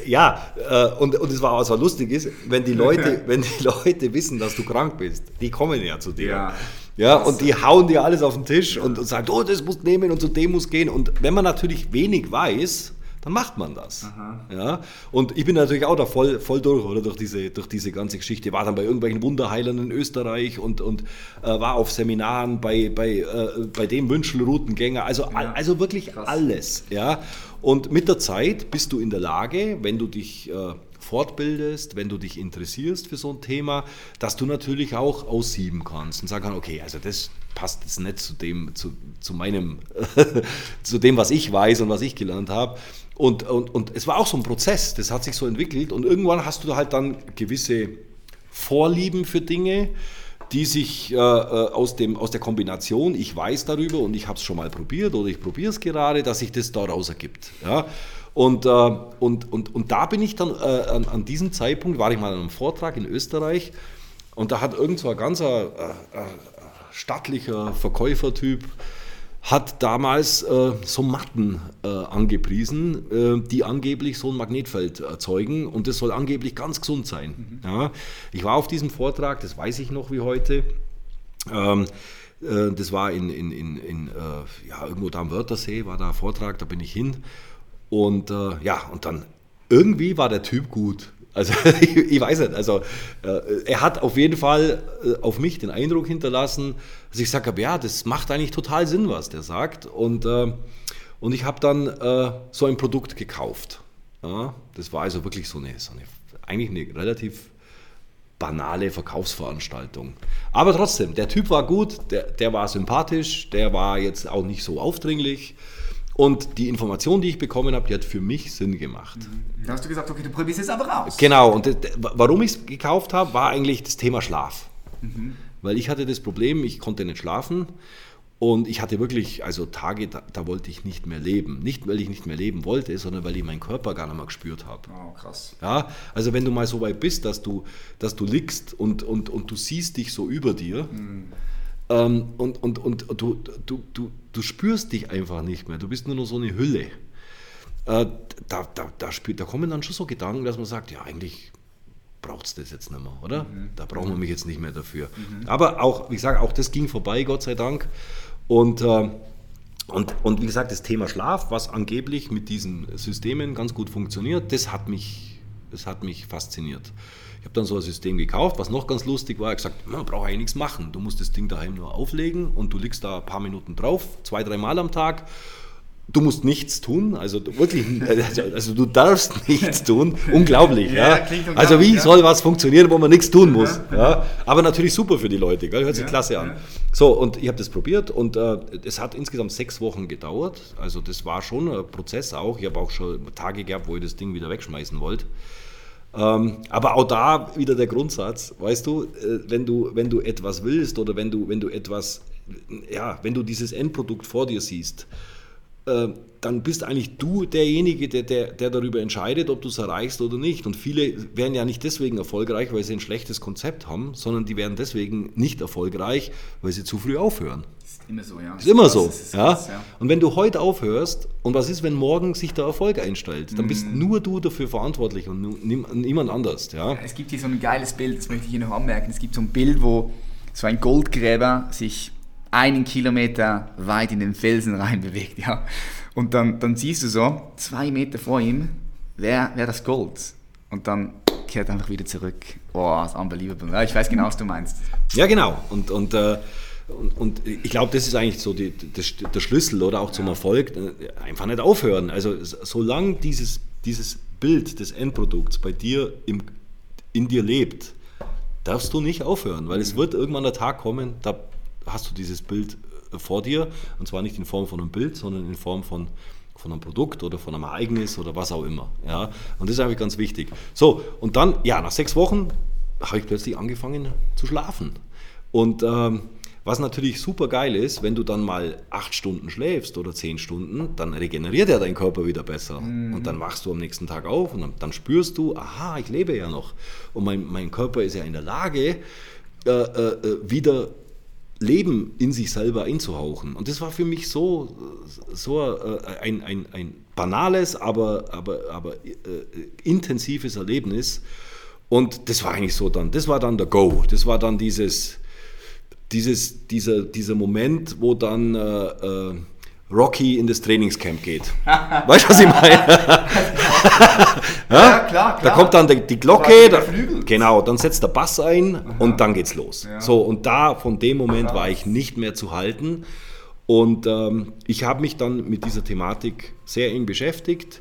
ja, und, und es war was lustig ist, wenn die Leute, wenn die Leute wissen, dass du krank bist, die kommen ja zu dir. Ja. Ja, und die hauen dir alles auf den Tisch und, und sagen, oh, das musst nehmen und zu dem muss gehen. Und wenn man natürlich wenig weiß, dann macht man das. Ja? Und ich bin natürlich auch da voll, voll durch, oder durch diese, durch diese ganze Geschichte. War dann bei irgendwelchen Wunderheilern in Österreich und, und äh, war auf Seminaren bei, bei, äh, bei dem Wünschelroutengänger. Also, ja. also wirklich Krass. alles. Ja? Und mit der Zeit bist du in der Lage, wenn du dich äh, fortbildest, wenn du dich interessierst für so ein Thema, dass du natürlich auch aussieben kannst und sagen kannst, okay, also das passt jetzt nicht zu dem, zu, zu meinem, zu dem, was ich weiß und was ich gelernt habe. Und, und, und es war auch so ein Prozess, das hat sich so entwickelt und irgendwann hast du halt dann gewisse Vorlieben für Dinge, die sich äh, äh aus, dem, aus der Kombination, ich weiß darüber und ich habe es schon mal probiert oder ich probiere es gerade, dass sich das daraus ergibt. Ja? Und, äh, und, und, und da bin ich dann äh, an, an, diesem Zeitpunkt, war ich mal an einem Vortrag in Österreich und da hat irgend so ein ganzer äh, äh, stattlicher Verkäufertyp hat damals äh, so Matten äh, angepriesen, die angeblich so ein Magnetfeld erzeugen und das soll angeblich ganz gesund sein. Mhm. Ja, ich war auf diesem Vortrag, das weiß ich noch wie heute. Ähm, äh, das war in, in, in, in ja, irgendwo da am Wörthersee, war da ein Vortrag, da bin ich hin und äh, ja, und dann irgendwie war der Typ gut. Also ich, ich weiß nicht, also äh, er hat auf jeden Fall äh, auf mich den Eindruck hinterlassen, dass ich sage, ja, das macht eigentlich total Sinn, was der sagt. Und, äh, und ich habe dann äh, so ein Produkt gekauft. Ja, das war also wirklich so eine, so eine eigentlich eine relativ banale Verkaufsveranstaltung. Aber trotzdem, der Typ war gut, der, der war sympathisch, der war jetzt auch nicht so aufdringlich. Und die Information, die ich bekommen habe, die hat für mich Sinn gemacht. Da hast du gesagt, okay, du probierst es aber raus. Genau, und warum ich es gekauft habe, war eigentlich das Thema Schlaf. Mhm. Weil ich hatte das Problem, ich konnte nicht schlafen und ich hatte wirklich, also Tage, da, da, wollte ich nicht mehr leben. Nicht, weil ich nicht mehr leben wollte, sondern weil ich meinen Körper gar nicht mehr gespürt habe. Oh, krass. Ja, also wenn du mal so weit bist, dass du, dass du liegst und, und, und du siehst dich so über dir mhm. Ähm, und, und, und du, du, du, du spürst dich einfach nicht mehr. Du bist nur noch so eine Hülle. Äh, da, da, da, spürt, da kommen dann schon so Gedanken, dass man sagt, ja eigentlich braucht es das jetzt nicht mehr, oder? Mhm. Da brauchen wir mich jetzt nicht mehr dafür. Mhm. Aber auch, wie gesagt, auch das ging vorbei, Gott sei Dank. Und, äh, und, und wie gesagt, das Thema Schlaf, was angeblich mit diesen Systemen ganz gut funktioniert, das hat mich, das hat mich fasziniert. Ich habe dann so ein System gekauft, was noch ganz lustig war. Ich gesagt, man braucht eigentlich nichts machen. Du musst das Ding daheim nur auflegen und du liegst da ein paar Minuten drauf, zwei, dreimal am Tag Du musst nichts tun, also wirklich, also, also du darfst nichts tun. Unglaublich, ja. ja. Unglaublich, also wie ja. soll was funktionieren, wo man nichts tun muss? Ja. Aber natürlich super für die Leute, gell? hört sich klasse an. So, und ich habe das probiert und äh, es hat insgesamt sechs Wochen gedauert. Also das war schon ein Prozess auch. Ich habe auch schon Tage gehabt, wo ich das Ding wieder wegschmeißen wollte. Ähm, aber auch da wieder der Grundsatz, weißt du, äh, wenn du, wenn du etwas willst oder wenn du, wenn du etwas, ja, wenn du dieses Endprodukt vor dir siehst, äh, dann bist eigentlich du derjenige, der, der, der darüber entscheidet, ob du es erreichst oder nicht. Und viele werden ja nicht deswegen erfolgreich, weil sie ein schlechtes Konzept haben, sondern die werden deswegen nicht erfolgreich, weil sie zu früh aufhören. Ist immer so, ja. Ist immer so. Ist ja? Krass, ja. Und wenn du heute aufhörst, und was ist, wenn morgen sich der Erfolg einstellt, dann bist mhm. nur du dafür verantwortlich und niemand anders. Ja? Es gibt hier so ein geiles Bild, das möchte ich hier noch anmerken. Es gibt so ein Bild, wo so ein Goldgräber sich einen Kilometer weit in den Felsen rein bewegt, ja. Und dann, dann siehst du so, zwei Meter vor ihm, wäre wär das Gold. Und dann kehrt er einfach wieder zurück. Boah, ist unbelievable. Ja, ich weiß genau, was du meinst. Ja, genau. Und, und, äh, und, und ich glaube, das ist eigentlich so die, das, der Schlüssel oder auch zum. Erfolg. Äh, einfach nicht aufhören. Also solange dieses, dieses Bild des Endprodukts bei dir im, in dir lebt, darfst du nicht aufhören, weil es mhm. wird irgendwann der Tag kommen, da hast du dieses Bild äh, vor dir und zwar nicht in Form von einem Bild, sondern in Form von, von einem Produkt oder von einem Ereignis oder was auch immer. Ja? Und das ist eigentlich ganz wichtig. So, und dann, ja, nach sechs Wochen habe ich plötzlich angefangen zu schlafen. Und ähm, was natürlich super geil ist, wenn du dann mal acht Stunden schläfst oder zehn Stunden, dann regeneriert ja dein Körper wieder besser. Mhm. Und dann wachst du am nächsten Tag auf und dann, dann, spürst du, aha, ich lebe ja noch. Und mein, mein Körper ist ja in der Lage, äh, äh, wieder Leben in sich selber einzuhauchen. Und das war für mich so, so äh, ein, ein, ein banales, aber, aber, aber äh, intensives Erlebnis. Und das war eigentlich so dann, das war dann der Go. Das war dann dieses, dieses, dieser, dieser Moment, wo dann äh, äh Rocky in das Trainingscamp geht. weißt du, was ich meine? ja, ja, klar, klar. Da kommt dann die, Glocke, da, genau, dann setzt der Bass ein Aha. und dann geht's los. Ja. So, und da, von dem Moment Krass. war ich nicht mehr zu halten. Und ähm, ich habe mich dann mit dieser Thematik sehr eng beschäftigt,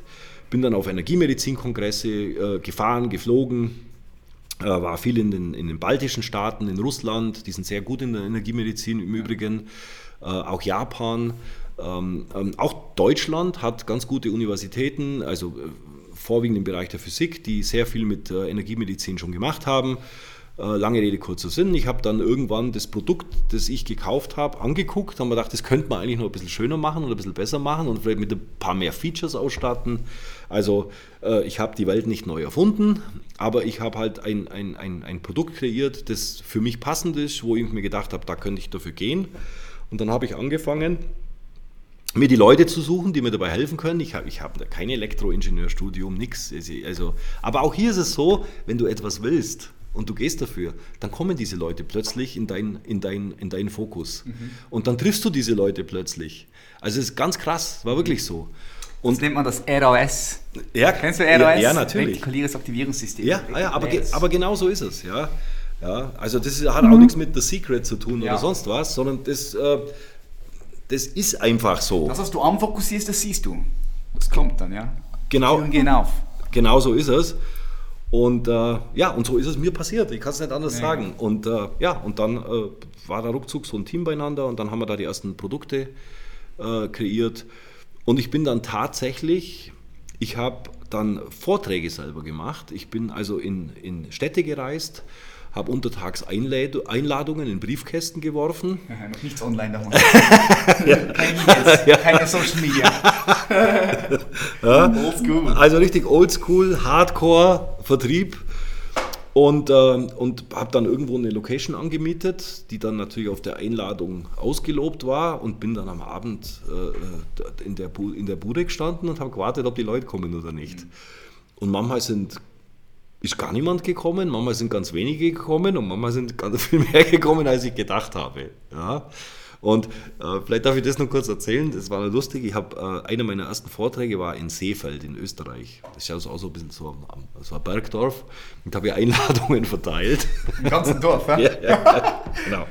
bin dann auf Energiemedizinkongresse äh, gefahren, geflogen, war viel in den, in den baltischen Staaten, in Russland, die sind sehr gut in der Energiemedizin im Übrigen, äh, auch Japan. Ähm, ähm, auch Deutschland hat ganz gute Universitäten, also äh, vorwiegend im Bereich der Physik, die sehr viel mit äh, Energiemedizin schon gemacht haben. Äh, lange Rede, kurzer Sinn. Ich habe dann irgendwann das Produkt, das ich gekauft habe, angeguckt, habe mir gedacht, das könnte man eigentlich noch ein bisschen schöner machen oder ein bisschen besser machen und vielleicht mit ein paar mehr Features ausstatten. Also äh, ich habe die Welt nicht neu erfunden, aber ich habe halt ein, ein, ein, ein Produkt kreiert, das für mich passend ist, wo ich mir gedacht habe, da könnte ich dafür gehen. Und dann habe ich angefangen, mir die Leute zu suchen, die mir dabei helfen können. Ich habe ich hab kein Elektroingenieurstudium, nichts. Also, aber auch hier ist es so, wenn du etwas willst und du gehst dafür, dann kommen diese Leute plötzlich in, dein, in, dein, in deinen Fokus. Mhm. Und dann triffst du diese Leute plötzlich. Also es ist ganz krass, war wirklich so. Und das nennt man das RAS. Ja, Kennst du RAS? Ja, ja natürlich. Retikulieres Aktivierungssystem. Ja, ja aber, aber genau so ist es. Ja. Ja, also das hat auch nichts mit The Secret zu tun ja. oder sonst was, sondern das, äh, das ist einfach so. Das, was du anfokussierst, das siehst du. Das kommt dann, ja. Genau. Türen gehen auf. Genau so ist es. Und äh, ja, und so ist es mir passiert. Ich kann es nicht anders ja. sagen. Und äh, ja, und dann äh, war da ruckzuck so ein Team beieinander und dann haben wir da die ersten Produkte äh, kreiert. Und ich bin dann tatsächlich, ich habe dann Vorträge selber gemacht. Ich bin also in, in Städte gereist habe untertags Einladungen in Briefkästen geworfen. Ja, noch nichts online damals. ja. Kein E-Mails, ja. keine Social Media. ja. Oldschool. Also richtig Oldschool, Hardcore Vertrieb. Und, äh, und habe dann irgendwo eine Location angemietet, die dann natürlich auf der Einladung ausgelobt war und bin dann am Abend äh, in, der in der Bude gestanden und habe gewartet, ob die Leute kommen oder nicht. Und manchmal sind ist gar niemand gekommen, manchmal sind ganz wenige gekommen und manchmal sind ganz viel mehr gekommen, als ich gedacht habe. Ja. Und äh, vielleicht darf ich das noch kurz erzählen, das war lustig. Ich habe, äh, einer meiner ersten Vorträge war in Seefeld in Österreich. Das ist ja auch so ein bisschen so, so ein Bergdorf. Und habe ich Einladungen verteilt. Im ganzen Dorf, ja? ja, ja genau.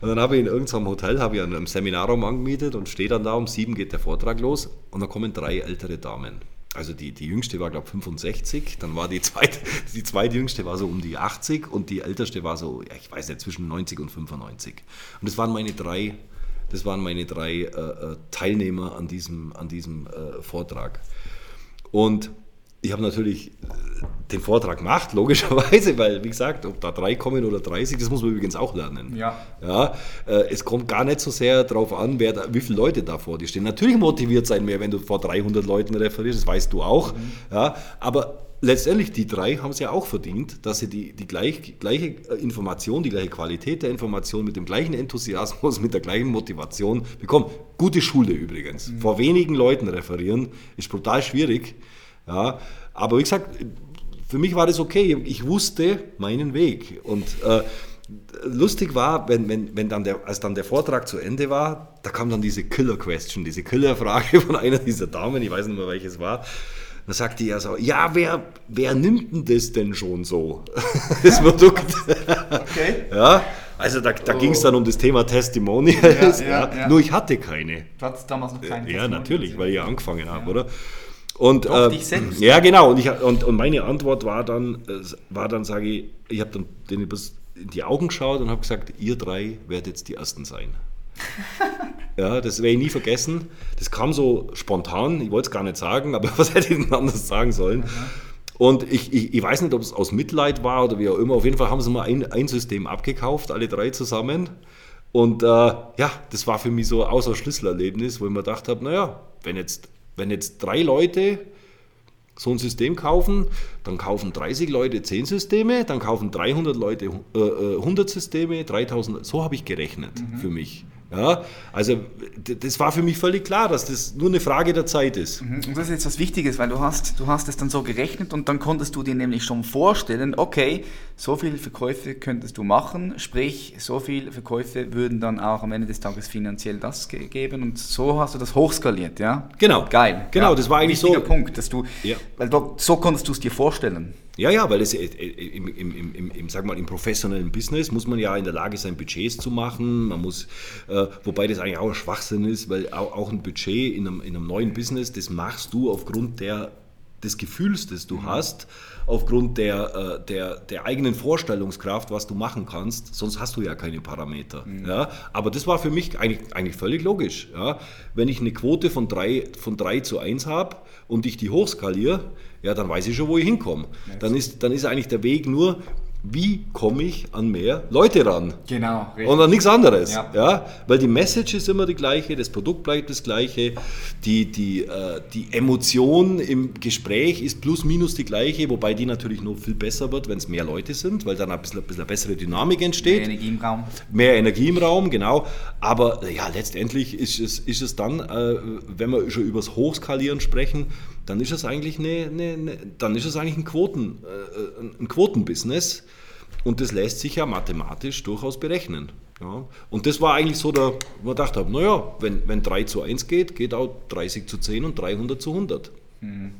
Und dann habe ich in irgendeinem Hotel habe ich an einem Seminarraum angemietet und stehe dann da, um sieben geht der Vortrag los und da kommen drei ältere Damen also die, die jüngste war, glaube ich, 65, dann war die zweite, die zweitjüngste war so um die 80 und die älteste war so, ja, ich weiß nicht, zwischen 90 und 95. Und das waren meine drei, das waren meine drei äh, äh, Teilnehmer an diesem, an diesem äh, Vortrag. Und ich habe natürlich den Vortrag gemacht, logischerweise, weil, wie gesagt, ob da drei kommen oder 30, das muss man übrigens auch lernen. Ja. ja äh, es kommt gar nicht so sehr darauf an, wer da, wie viele Leute da vor dir stehen. Natürlich motiviert sein mehr, wenn du vor 300 Leuten referierst, das weißt du auch. Mhm. Ja, aber letztendlich, die drei haben es ja auch verdient, dass sie die, die gleich, gleiche Information, die gleiche Qualität der Information mit dem gleichen Enthusiasmus, mit der gleichen Motivation bekommen. Gute Schule übrigens. Mhm. Vor wenigen Leuten referieren ist brutal schwierig. Ja, aber wie gesagt, für mich war das okay. Ich wusste meinen Weg. Und äh, lustig war, wenn, wenn, wenn dann der, als dann der Vortrag zu Ende war, da kam dann diese Killer-Question, diese Killer-Frage von einer dieser Damen, ich weiß nicht mehr welches war. Da sagte er so, ja, wer, wer nimmt denn das denn schon so, das Produkt? Okay. Ja, also da, da oh. ging es dann um das Thema Testimonials. Ja, ja, ja. Nur ich hatte keine. Du hattest damals noch keine Ja, natürlich, weil ich angefangen habe, oder? Und, Doch, äh, dich selbst. Ja, genau. Und, ich, und, und meine Antwort war dann, war dann sage ich, ich habe dann denen in die Augen geschaut und habe gesagt, ihr drei werdet jetzt die Ersten sein. ja, das werde ich nie vergessen. Das kam so spontan, ich wollte es gar nicht sagen, aber was hätte ich denn anders sagen sollen? Mhm. Und ich, ich, ich, weiß nicht, ob es aus Mitleid war oder wie auch immer. Auf jeden Fall haben sie mal ein, ein System abgekauft, alle drei zusammen. Und äh, ja, das war für mich so außer Schlüsselerlebnis, wo ich mir gedacht habe, naja, wenn jetzt wenn jetzt drei Leute so ein System kaufen, dann kaufen 30 Leute 10 Systeme, dann kaufen 300 Leute äh, 100 äh, Systeme, 3000, so habe ich gerechnet mhm. für mich. Ja, also das war für mich völlig klar, dass das nur eine Frage der Zeit ist. Mhm. Und das ist jetzt was Wichtiges, weil du hast, du hast es dann so gerechnet und dann konntest du dir nämlich schon vorstellen, okay, so viele Verkäufe könntest du machen, sprich, so viele Verkäufe würden dann auch am Ende des Tages finanziell das geben und so hast du das hochskaliert, ja? Genau. Geil. Genau, ja, das war eigentlich so. Punkt, dass du, ja. weil du, so konntest du es dir vorstellen. Ja, ja, weil es äh, äh, im, im, im, im, sag mal, im professionellen Business muss man ja in der Lage sein, Budgets zu machen. Man muss, äh, wobei das eigentlich auch ein Schwachsinn ist, weil auch, auch ein Budget in einem, in einem neuen Business, das machst du aufgrund der, des Gefühls, das du mhm. hast, aufgrund der, äh, der, der eigenen Vorstellungskraft, was du machen kannst. Sonst hast du ja keine Parameter. Mhm. Ja? Aber das war für mich eigentlich, eigentlich völlig logisch. Ja? Wenn ich eine Quote von 3 von drei zu 1 habe und ich die hochskaliere, ja, dann weiß ich schon, wo ich hinkomme. Dann ist, dann ist eigentlich der Weg nur, wie komme ich an mehr Leute ran? Genau. Richtig. Und an nichts anderes. Ja. ja. Weil die Message ist immer die gleiche, das Produkt bleibt das gleiche, die, die, äh, die Emotion im Gespräch ist plus minus die gleiche, wobei die natürlich noch viel besser wird, wenn es mehr Leute sind, weil dann ein bisschen, ein bisschen eine bessere Dynamik entsteht. Mehr Energie im Raum. Mehr Energie im Raum, genau. Aber ja, letztendlich ist es, ist es dann, äh, wenn wir schon über das Hochskalieren sprechen, dann ist es eigentlich eine, eine, eine dann ist es eigentlich ein, Quoten, äh, ein Quotenbusiness und das lässt sich ja mathematisch durchaus berechnen. Ja. Und das war eigentlich so, wo wir gedacht haben, naja, wenn, wenn 3 zu 1 geht, geht auch 30 zu 10 und 300 zu 100. Mhm.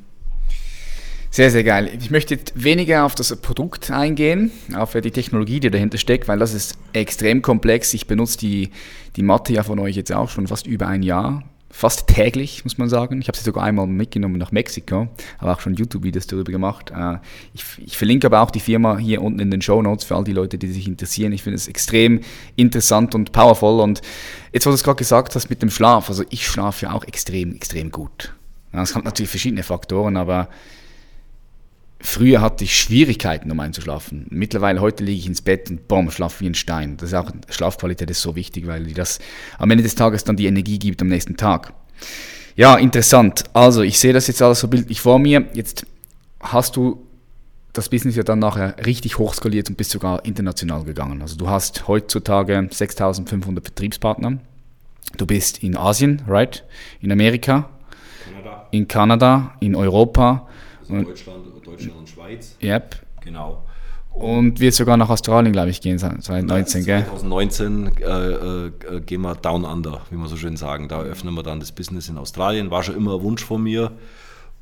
Sehr, sehr geil. Ich möchte jetzt weniger auf das Produkt eingehen, auf die Technologie, die dahinter steckt, weil das ist extrem komplex. Ich benutze die, die Matte ja von euch jetzt auch schon fast über ein Jahr. Fast täglich, muss man sagen. Ich habe sie sogar einmal mitgenommen nach Mexiko, habe auch schon YouTube-Videos darüber gemacht. Äh, ich, ich, verlinke aber auch die Firma hier unten in den Show Notes für all die Leute, die sich interessieren. Ich finde es extrem interessant und powerful. Und jetzt, wo du gerade gesagt hast mit dem Schlaf, also ich schlafe ja auch extrem, extrem gut. Es hat natürlich verschiedene Faktoren, aber Früher hatte ich Schwierigkeiten, um einzuschlafen. Mittlerweile, heute liege ich ins Bett und boom, schlafe wie ein Stein. Das ist auch, Schlafqualität ist so wichtig, weil das am Ende des Tages dann die Energie gibt am nächsten Tag. Ja, interessant. Also, ich sehe das jetzt alles so bildlich vor mir. Jetzt hast du das Business ja dann nachher richtig hochskaliert und bist sogar international gegangen. Also, du hast heutzutage 6500 Vertriebspartner. Du bist in Asien, right? In Amerika, Kanada. in Kanada, in Europa. Also Deutschland Deutschland und Schweiz. Yep. Genau. Und wird sogar nach Australien, glaube ich, gehen 2019, gell? 2019 äh, äh, gehen wir down under, wie wir so schön sagen. Da öffnen wir dann das Business in Australien. War schon immer ein Wunsch von mir.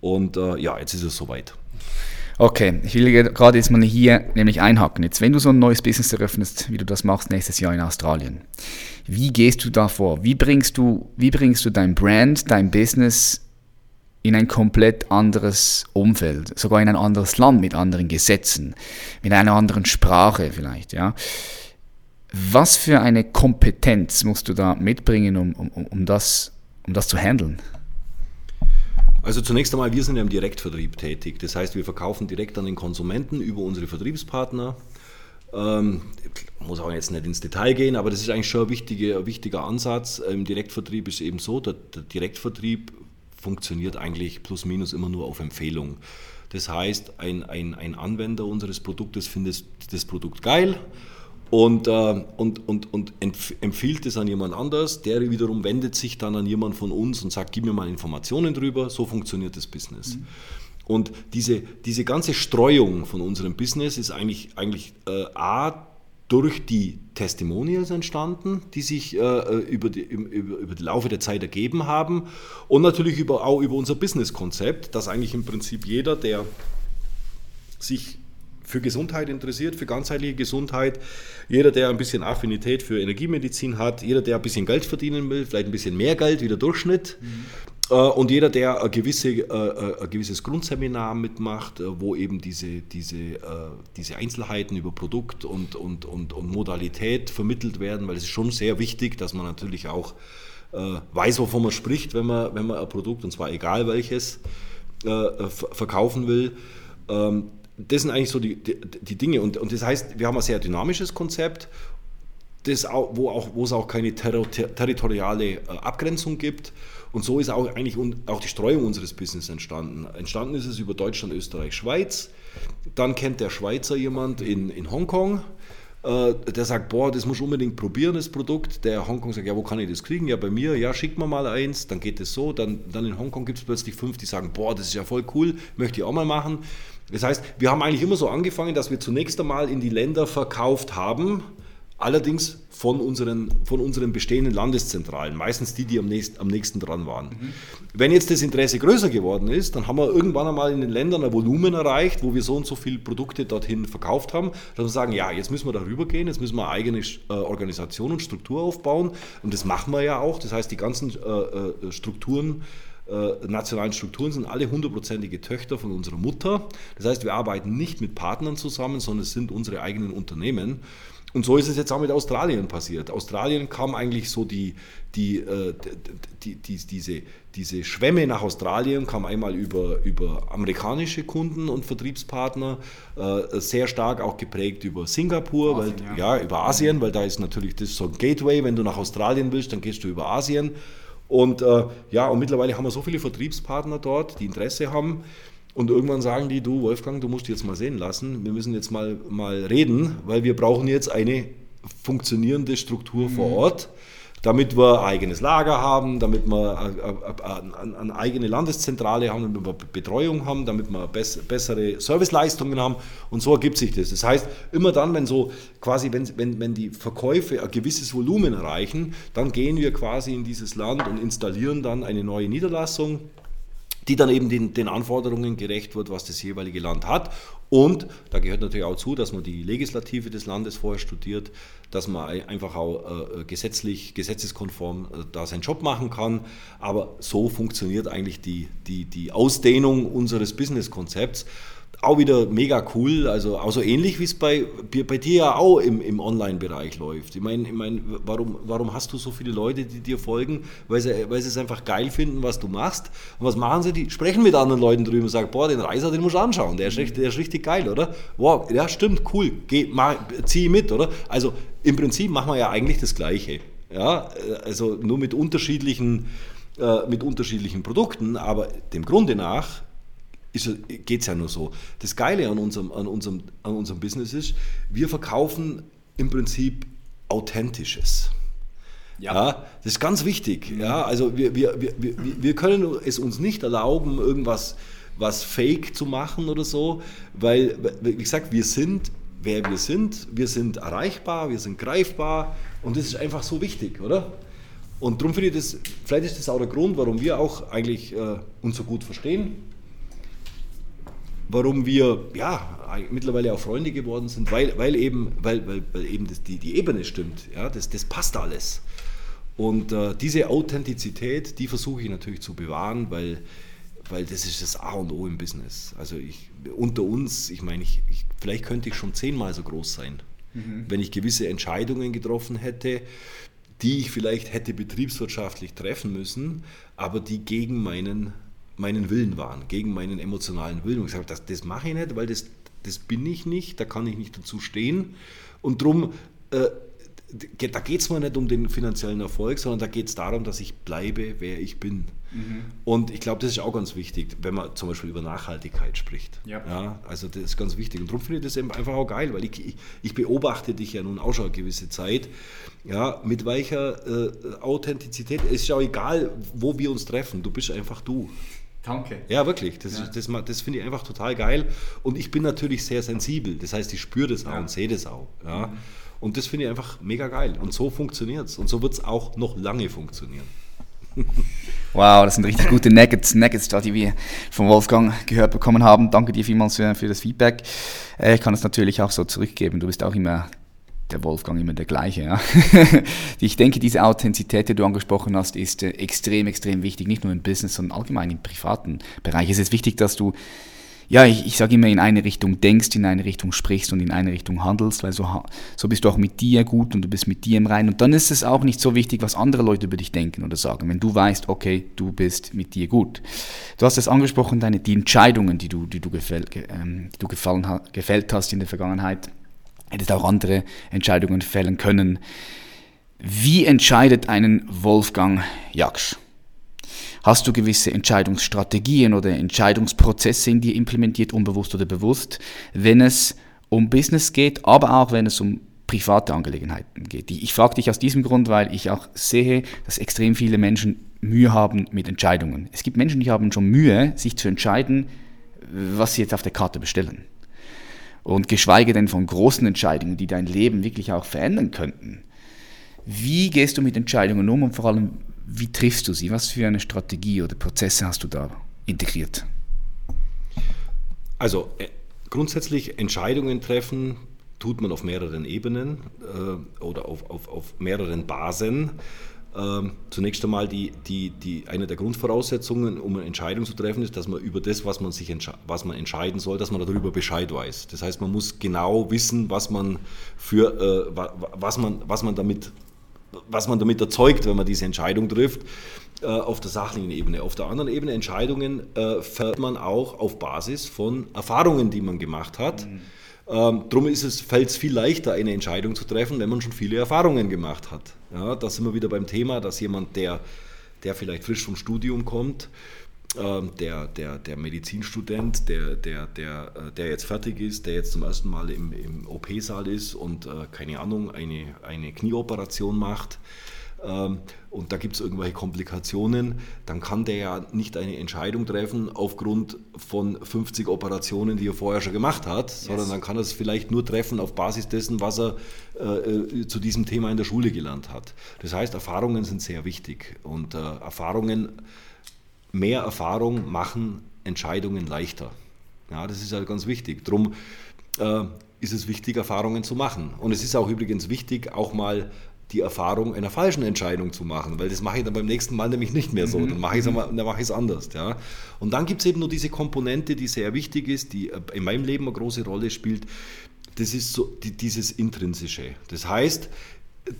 Und äh, ja, jetzt ist es soweit. Okay, ich will gerade jetzt mal hier nämlich einhaken. Jetzt, wenn du so ein neues Business eröffnest, wie du das machst nächstes Jahr in Australien, wie gehst du da vor? Wie bringst du, wie bringst du dein Brand, dein Business in ein komplett anderes Umfeld, sogar in ein anderes Land mit anderen Gesetzen, mit einer anderen Sprache vielleicht, ja. Was für eine Kompetenz musst du da mitbringen, um, um, um, das, um das zu handeln? Also zunächst einmal, wir sind ja im Direktvertrieb tätig. Das heißt, wir verkaufen direkt an den Konsumenten über unsere Vertriebspartner. Ähm, muss auch jetzt nicht ins Detail gehen, aber das ist eigentlich schon ein wichtiger, ein wichtiger Ansatz. Im Direktvertrieb ist eben so, der, der Direktvertrieb funktioniert eigentlich plus minus immer nur auf Empfehlung. Das heißt, ein, ein, ein Anwender unseres Produktes findet das Produkt geil und, äh, und, und, und empfiehlt es an jemand anders. Der wiederum wendet sich dann an jemand von uns und sagt, gib mir mal Informationen drüber. So funktioniert das Business. Mhm. Und diese, diese ganze Streuung von unserem Business ist eigentlich, eigentlich äh, A, durch die Testimonials entstanden, die sich äh, über, die, über, über die Laufe der Zeit ergeben haben. Und natürlich über, auch über unser Businesskonzept, dass eigentlich im Prinzip jeder, der sich für Gesundheit interessiert, für ganzheitliche Gesundheit, jeder, der ein bisschen Affinität für Energiemedizin hat, jeder, der ein bisschen Geld verdienen will, vielleicht ein bisschen mehr Geld wie der Durchschnitt, mhm. äh, und jeder, der ein, gewisse, äh, äh, ein gewisses Grundseminar mitmacht, wo eben diese, diese, diese Einzelheiten über Produkt und, und, und, und Modalität vermittelt werden, weil es ist schon sehr wichtig, dass man natürlich auch weiß, wovon man spricht, wenn man, wenn man ein Produkt, und zwar egal welches, verkaufen will. Ähm, das sind eigentlich so die, die, die Dinge. Und, und das heißt, wir haben ein sehr dynamisches Konzept das auch, wo, auch, wo es auch keine ter territoriale Abgrenzung gibt. Und so ist auch eigentlich auch die Streuung unseres Business entstanden. Entstanden ist es über Deutschland, Österreich, Schweiz. Dann kennt der Schweizer jemand in, in Hongkong, äh, der sagt, boah, das muss unbedingt probieren, das Produkt. Der Hongkong sagt, ja, wo kann ich das kriegen? Ja, bei mir, ja, schick mir mal eins, dann geht es so. Dann, dann in Hongkong gibt es plötzlich fünf, die sagen, boah, das ist ja voll cool, möchte ich auch mal machen. Das heißt, wir haben eigentlich immer so angefangen, dass wir zunächst einmal in die Länder verkauft haben, allerdings von unseren, von unseren bestehenden Landeszentralen, meistens die, die am nächsten, am nächsten dran waren. Mhm. Wenn jetzt das Interesse größer geworden ist, dann haben wir irgendwann einmal in den Ländern ein Volumen erreicht, wo wir so und so viele Produkte dorthin verkauft haben, dass wir sagen, ja, jetzt müssen wir darüber gehen, jetzt müssen wir eine eigene äh, Organisation und Struktur aufbauen und das machen wir ja auch. Das heißt, die ganzen äh, äh Strukturen, äh, nationalen Strukturen sind alle hundertprozentige Töchter von unserer Mutter. Das heißt, wir arbeiten nicht mit Partnern zusammen, sondern es sind unsere eigenen Unternehmen. Und so ist es jetzt auch mit Australien passiert. Australien kam eigentlich so die, die, äh, die, die, diese, diese Schwemme nach Australien kam einmal über, über amerikanische Kunden und Vertriebspartner, äh, sehr stark auch geprägt über Singapur, Asien, weil, ja. ja. über Asien, weil da ist natürlich das so ein Gateway, wenn du nach Australien willst, dann gehst du über Asien. Und äh, ja, und mittlerweile haben wir so viele Vertriebspartner dort, die Interesse haben. Und irgendwann sagen die, du Wolfgang, du musst jetzt mal sehen lassen, wir müssen jetzt mal, mal reden, weil wir brauchen jetzt eine funktionierende Struktur mhm. vor Ort. damit wir ein eigenes Lager haben, damit wir eine eigene Landeszentrale haben, damit wir Betreuung haben, damit wir bessere Serviceleistungen haben und so ergibt sich das. Das heißt, immer dann, wenn so quasi, wenn, wenn, wenn die Verkäufe ein gewisses Volumen erreichen, dann gehen wir quasi in dieses Land und installieren dann eine neue Niederlassung die dann eben den, den, Anforderungen gerecht wird, was das jeweilige Land hat. Und da gehört natürlich auch zu, dass man die Legislative des Landes vorher studiert, dass man einfach auch äh, gesetzlich, gesetzeskonform äh, da seinen Job machen kann. Aber so funktioniert eigentlich die, die, die Ausdehnung unseres Businesskonzepts auch wieder mega cool, also auch so ähnlich wie es bei, bei dir ja auch im, im Online-Bereich läuft. Ich meine, ich mein, warum, warum hast du so viele Leute, die dir folgen? Weil sie, weil sie es einfach geil finden, was du machst. Und was machen sie? Die sprechen mit anderen Leuten drüber und sagen, boah, den Reiser, den musst du anschauen, der ist, richtig, der ist richtig geil, oder? Wow, ja stimmt, cool, Geh, mach, zieh mit, oder? Also im Prinzip machen wir ja eigentlich das Gleiche. Ja, also nur mit unterschiedlichen, äh, mit unterschiedlichen Produkten, aber dem Grunde nach geht es ja nur so. Das Geile an unserem, an, unserem, an unserem Business ist, wir verkaufen im Prinzip Authentisches. Ja. ja. das ist ganz wichtig. Mhm. Ja, also wir, wir, wir, wir können es uns nicht erlauben, irgendwas was fake zu machen oder so, weil, wie gesagt, wir sind, wer wir sind, wir sind erreichbar, wir sind greifbar und das ist einfach so wichtig, oder? Und darum finde ich das, vielleicht ist das auch der Grund, warum wir auch eigentlich äh, uns so gut verstehen, warum wir ja, mittlerweile auch Freunde geworden sind, weil, weil eben, weil, weil, weil eben das, die, die Ebene stimmt. Ja, das, das passt alles. Und äh, diese Authentizität, die versuche ich natürlich zu bewahren, weil, weil das ist das A und O im Business. Also ich, unter uns, ich meine, ich, ich, vielleicht könnte ich schon zehnmal so groß sein, mhm. wenn ich gewisse Entscheidungen getroffen hätte, die ich vielleicht hätte betriebswirtschaftlich treffen müssen, aber die gegen meinen meinen Willen waren, gegen meinen emotionalen Willen. Und ich sage, das, das mache ich nicht, weil das, das bin ich nicht, da kann ich nicht dazu stehen. Und darum, äh, da geht es mir nicht um den finanziellen Erfolg, sondern da geht es darum, dass ich bleibe, wer ich bin. Mhm. Und ich glaube, das ist auch ganz wichtig, wenn man zum Beispiel über Nachhaltigkeit spricht. Ja. ja also das ist ganz wichtig. Und darum finde ich das eben einfach auch geil, weil ich, ich, beobachte dich ja nun auch schon eine gewisse Zeit. Ja, mit welcher äh, Authentizität, es ist auch egal, wo wir uns treffen, du bist einfach du. Danke. Ja, wirklich. Das, ja. das, das finde ich einfach total geil. Und ich bin natürlich sehr sensibel. Das heißt, ich spüre das auch ja. und sehe das auch. Ja. Mhm. Und das finde ich einfach mega geil. Und so funktioniert es. Und so wird es auch noch lange funktionieren. Wow, das sind richtig gute Nuggets, Nuggets da, die wir von Wolfgang gehört bekommen haben. Danke dir vielmals für, für das Feedback. Äh, ich kann es natürlich auch so zurückgeben. Du bist auch immer der Wolfgang immer der gleiche. Ja? ich denke, diese Authentizität, die du angesprochen hast, ist äh, extrem, extrem wichtig, nicht nur im Business, sondern allgemein im privaten Bereich. Es ist wichtig, dass du, ja, ich, ich sage immer, in eine Richtung denkst, in eine Richtung sprichst und in eine Richtung handelst, weil so, so bist du auch mit dir gut und du bist mit dir im Rein. Und dann ist es auch nicht so wichtig, was andere Leute über dich denken oder sagen, wenn du weißt, okay, du bist mit dir gut. Du hast es angesprochen, deine, die Entscheidungen, die du, die du, gefäll, ähm, die du gefallen, gefällt hast in der Vergangenheit hättest auch andere Entscheidungen fällen können. Wie entscheidet einen Wolfgang Jaksch? Hast du gewisse Entscheidungsstrategien oder Entscheidungsprozesse in dir implementiert, unbewusst oder bewusst, wenn es um Business geht, aber auch wenn es um private Angelegenheiten geht? Ich frage dich aus diesem Grund, weil ich auch sehe, dass extrem viele Menschen Mühe haben mit Entscheidungen. Es gibt Menschen, die haben schon Mühe, sich zu entscheiden, was sie jetzt auf der Karte bestellen und geschweige denn von großen Entscheidungen, die dein Leben wirklich auch verändern könnten. Wie gehst du mit Entscheidungen um und vor allem, wie triffst du sie? Was für eine Strategie oder Prozesse hast du da integriert? Also äh, grundsätzlich Entscheidungen treffen tut man auf mehreren Ebenen äh, oder auf, auf, auf mehreren Basen. Ähm, zunächst einmal die, die, die, eine der Grundvoraussetzungen, um eine Entscheidung zu treffen, ist, dass man über das, was man, sich was man entscheiden soll, dass man darüber Bescheid weiß. Das heißt, man muss genau wissen, was man, für, äh, was man, was man, damit, was man damit erzeugt, wenn man diese Entscheidung trifft äh, auf der sachlichen Ebene. Auf der anderen Ebene Entscheidungen äh, fährt man auch auf Basis von Erfahrungen, die man gemacht hat. Mhm ähm, drum ist es, fällt es viel leichter, eine Entscheidung zu treffen, wenn man schon viele Erfahrungen gemacht hat. Ja, da sind wir wieder beim Thema, dass jemand, der, der vielleicht frisch vom Studium kommt, ähm, der, der, der Medizinstudent, der, der, der, äh, der jetzt fertig ist, der jetzt zum ersten Mal im, im OP-Saal ist und äh, keine Ahnung, eine, eine Knieoperation macht, und da gibt es irgendwelche Komplikationen, dann kann der ja nicht eine Entscheidung treffen aufgrund von 50 Operationen, die er vorher schon gemacht hat, yes. sondern dann kann er es vielleicht nur treffen auf Basis dessen, was er äh, äh, zu diesem Thema in der Schule gelernt hat. Das heißt, Erfahrungen sind sehr wichtig und äh, Erfahrungen, mehr Erfahrung machen Entscheidungen leichter. Ja, das ist halt ganz wichtig. Darum äh, ist es wichtig, Erfahrungen zu machen. Und es ist auch übrigens wichtig, auch mal die Erfahrung einer falschen Entscheidung zu machen, weil das mache ich dann beim nächsten Mal nämlich nicht mehr so, mhm. dann mache ich es mach anders. Ja. Und dann gibt es eben nur diese Komponente, die sehr wichtig ist, die äh, in meinem Leben eine große Rolle spielt, das ist so die, dieses Intrinsische. Das heißt,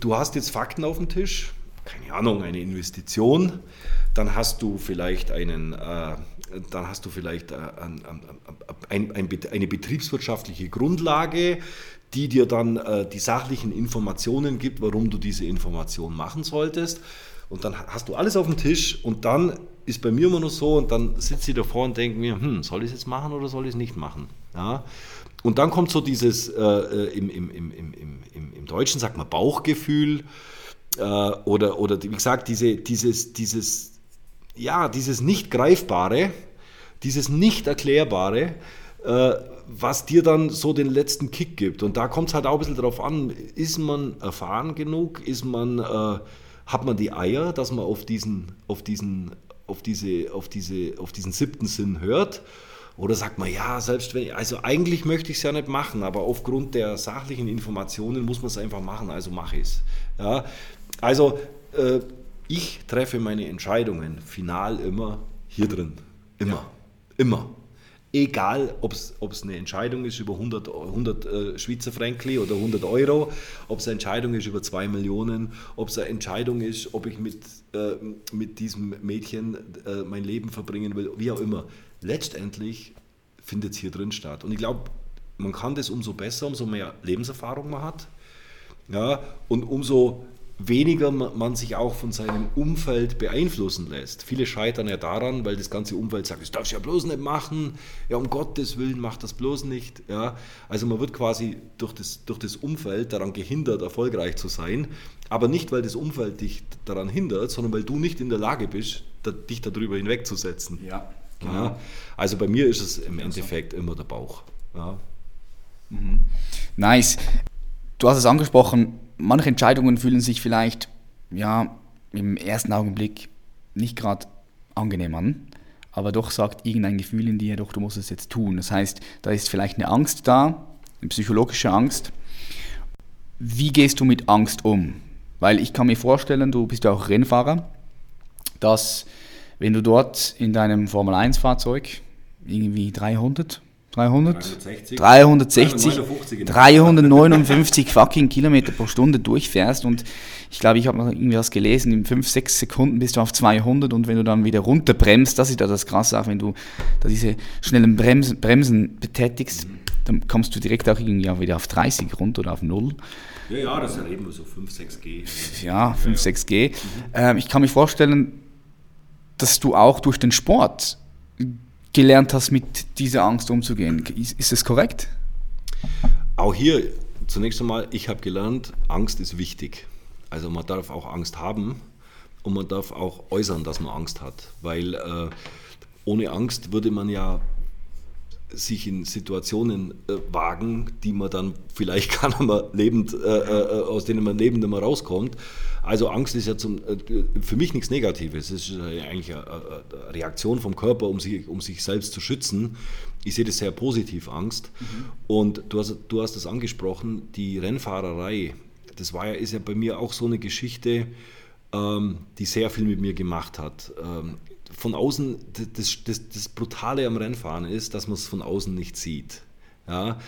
du hast jetzt Fakten auf dem Tisch, keine Ahnung, eine Investition, dann hast du vielleicht einen, äh, dann hast du vielleicht äh, ein, ein, ein, eine betriebswirtschaftliche Grundlage, die dir dann äh, die sachlichen Informationen gibt, warum du diese Information machen solltest. Und dann hast du alles auf dem Tisch und dann ist bei mir immer noch so und dann sitze ich davor und denke mir, hm, soll ich es jetzt machen oder soll ich es nicht machen? Ja? Und dann kommt so dieses, äh, äh im, im, im, im, im, Deutschen sagt man Bauchgefühl äh, oder, oder wie gesagt, diese, dieses, dieses, ja, dieses nicht greifbare, dieses nicht erklärbare, was dir dann so den letzten Kick gibt. Und da kommt es halt auch ein bisschen darauf an, ist man erfahren genug, ist man, äh, hat man die Eier, dass man auf diesen, auf diesen, auf diese, auf diese, auf diesen siebten Sinn hört. Oder sagt man, ja, selbst wenn, also eigentlich möchte ich es ja nicht machen, aber aufgrund der sachlichen Informationen muss man es einfach machen, also mache ich es. Ja, also äh, ich treffe meine Entscheidungen final immer hier drin. Immer. Ja. Immer egal ob es eine Entscheidung ist über 100, 100 äh, Schweizer Franken oder 100 Euro, ob es eine Entscheidung ist über 2 Millionen, ob es eine Entscheidung ist, ob ich mit, äh, mit diesem Mädchen äh, mein Leben verbringen will, wie auch immer. Letztendlich findet es hier drin statt. Und ich glaube, man kann das umso besser, umso mehr Lebenserfahrung man hat. Ja, und umso weniger man sich auch von seinem Umfeld beeinflussen lässt. Viele scheitern ja daran, weil das ganze Umfeld sagt, das darfst du ja bloß nicht machen, ja um Gottes Willen mach das bloß nicht. Ja, also man wird quasi durch das, durch das Umfeld daran gehindert, erfolgreich zu sein, aber nicht, weil das Umfeld dich daran hindert, sondern weil du nicht in der Lage bist, dich darüber hinwegzusetzen. Ja, genau. Ja, also bei mir ist es im Endeffekt immer der Bauch. Ja. Mhm. Nice. Du hast es angesprochen, manche Entscheidungen fühlen sich vielleicht ja, im ersten Augenblick nicht gerade angenehm an, aber doch sagt irgendein Gefühl in dir, doch du musst es jetzt tun. Das heißt, da ist vielleicht eine Angst da, eine psychologische Angst. Wie gehst du mit Angst um? Weil ich kann mir vorstellen, du bist ja auch Rennfahrer, dass wenn du dort in deinem Formel 1 Fahrzeug irgendwie 300, 300, 360, 360 359 fucking Kilometer pro Stunde durchfährst und ich glaube, ich habe noch irgendwie was gelesen, in 5, 6 Sekunden bist du auf 200 und wenn du dann wieder runterbremst, das ist ja das Krasse, auch wenn du da diese schnellen Bremsen, Bremsen betätigst, mhm. dann kommst du direkt auch irgendwie auch wieder auf 30 runter oder auf 0. Ja, ja, das ist eben so 5, 6 G. Ja, 5, 6 G. Mhm. Ähm, ich kann mir vorstellen, dass du auch durch den Sport gelernt hast, mit dieser Angst umzugehen. Ist, ist das korrekt? Auch hier zunächst einmal, ich habe gelernt, Angst ist wichtig. Also man darf auch Angst haben und man darf auch äußern, dass man Angst hat, weil äh, ohne Angst würde man ja sich in Situationen äh, wagen, die man dann vielleicht gar nicht mehr lebend, äh, äh, aus denen man lebend mehr rauskommt. Also Angst ist ja zum, äh, für mich nichts Negatives. Es ist eigentlich eine Reaktion vom Körper, um sich, um sich selbst zu schützen. Ich sehe das sehr positiv, Angst. Mhm. Und du hast, du hast das angesprochen, die Rennfahrerei, das war ja, ist ja bei mir auch so eine Geschichte, ähm, die sehr viel mit mir gemacht hat. Ähm, von außen, das, das, das Brutale am Rennfahren ist, dass man es von außen nicht sieht. Ja?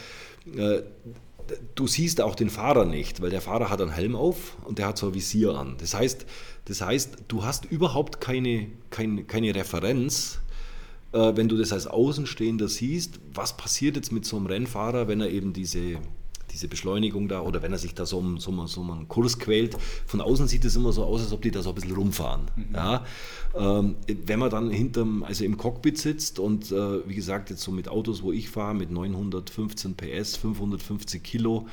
Du siehst auch den Fahrer nicht, weil der Fahrer hat einen Helm auf und der hat so ein Visier an. Das heißt, das heißt du hast überhaupt keine, keine, keine Referenz, äh, wenn du das als Außenstehender siehst, was passiert jetzt mit so einem Rennfahrer, wenn er eben diese, diese Beschleunigung da oder wenn er sich da so um, so, um, so um einen Kurs quält. Von außen sieht es immer so aus, als ob die da so ein bisschen rumfahren. Mhm. Ja? Ähm, wenn man dann hinterm, also im Cockpit sitzt und äh, wie gesagt, jetzt so mit Autos, wo ich fahre, mit 915 PS, 550 Kilo,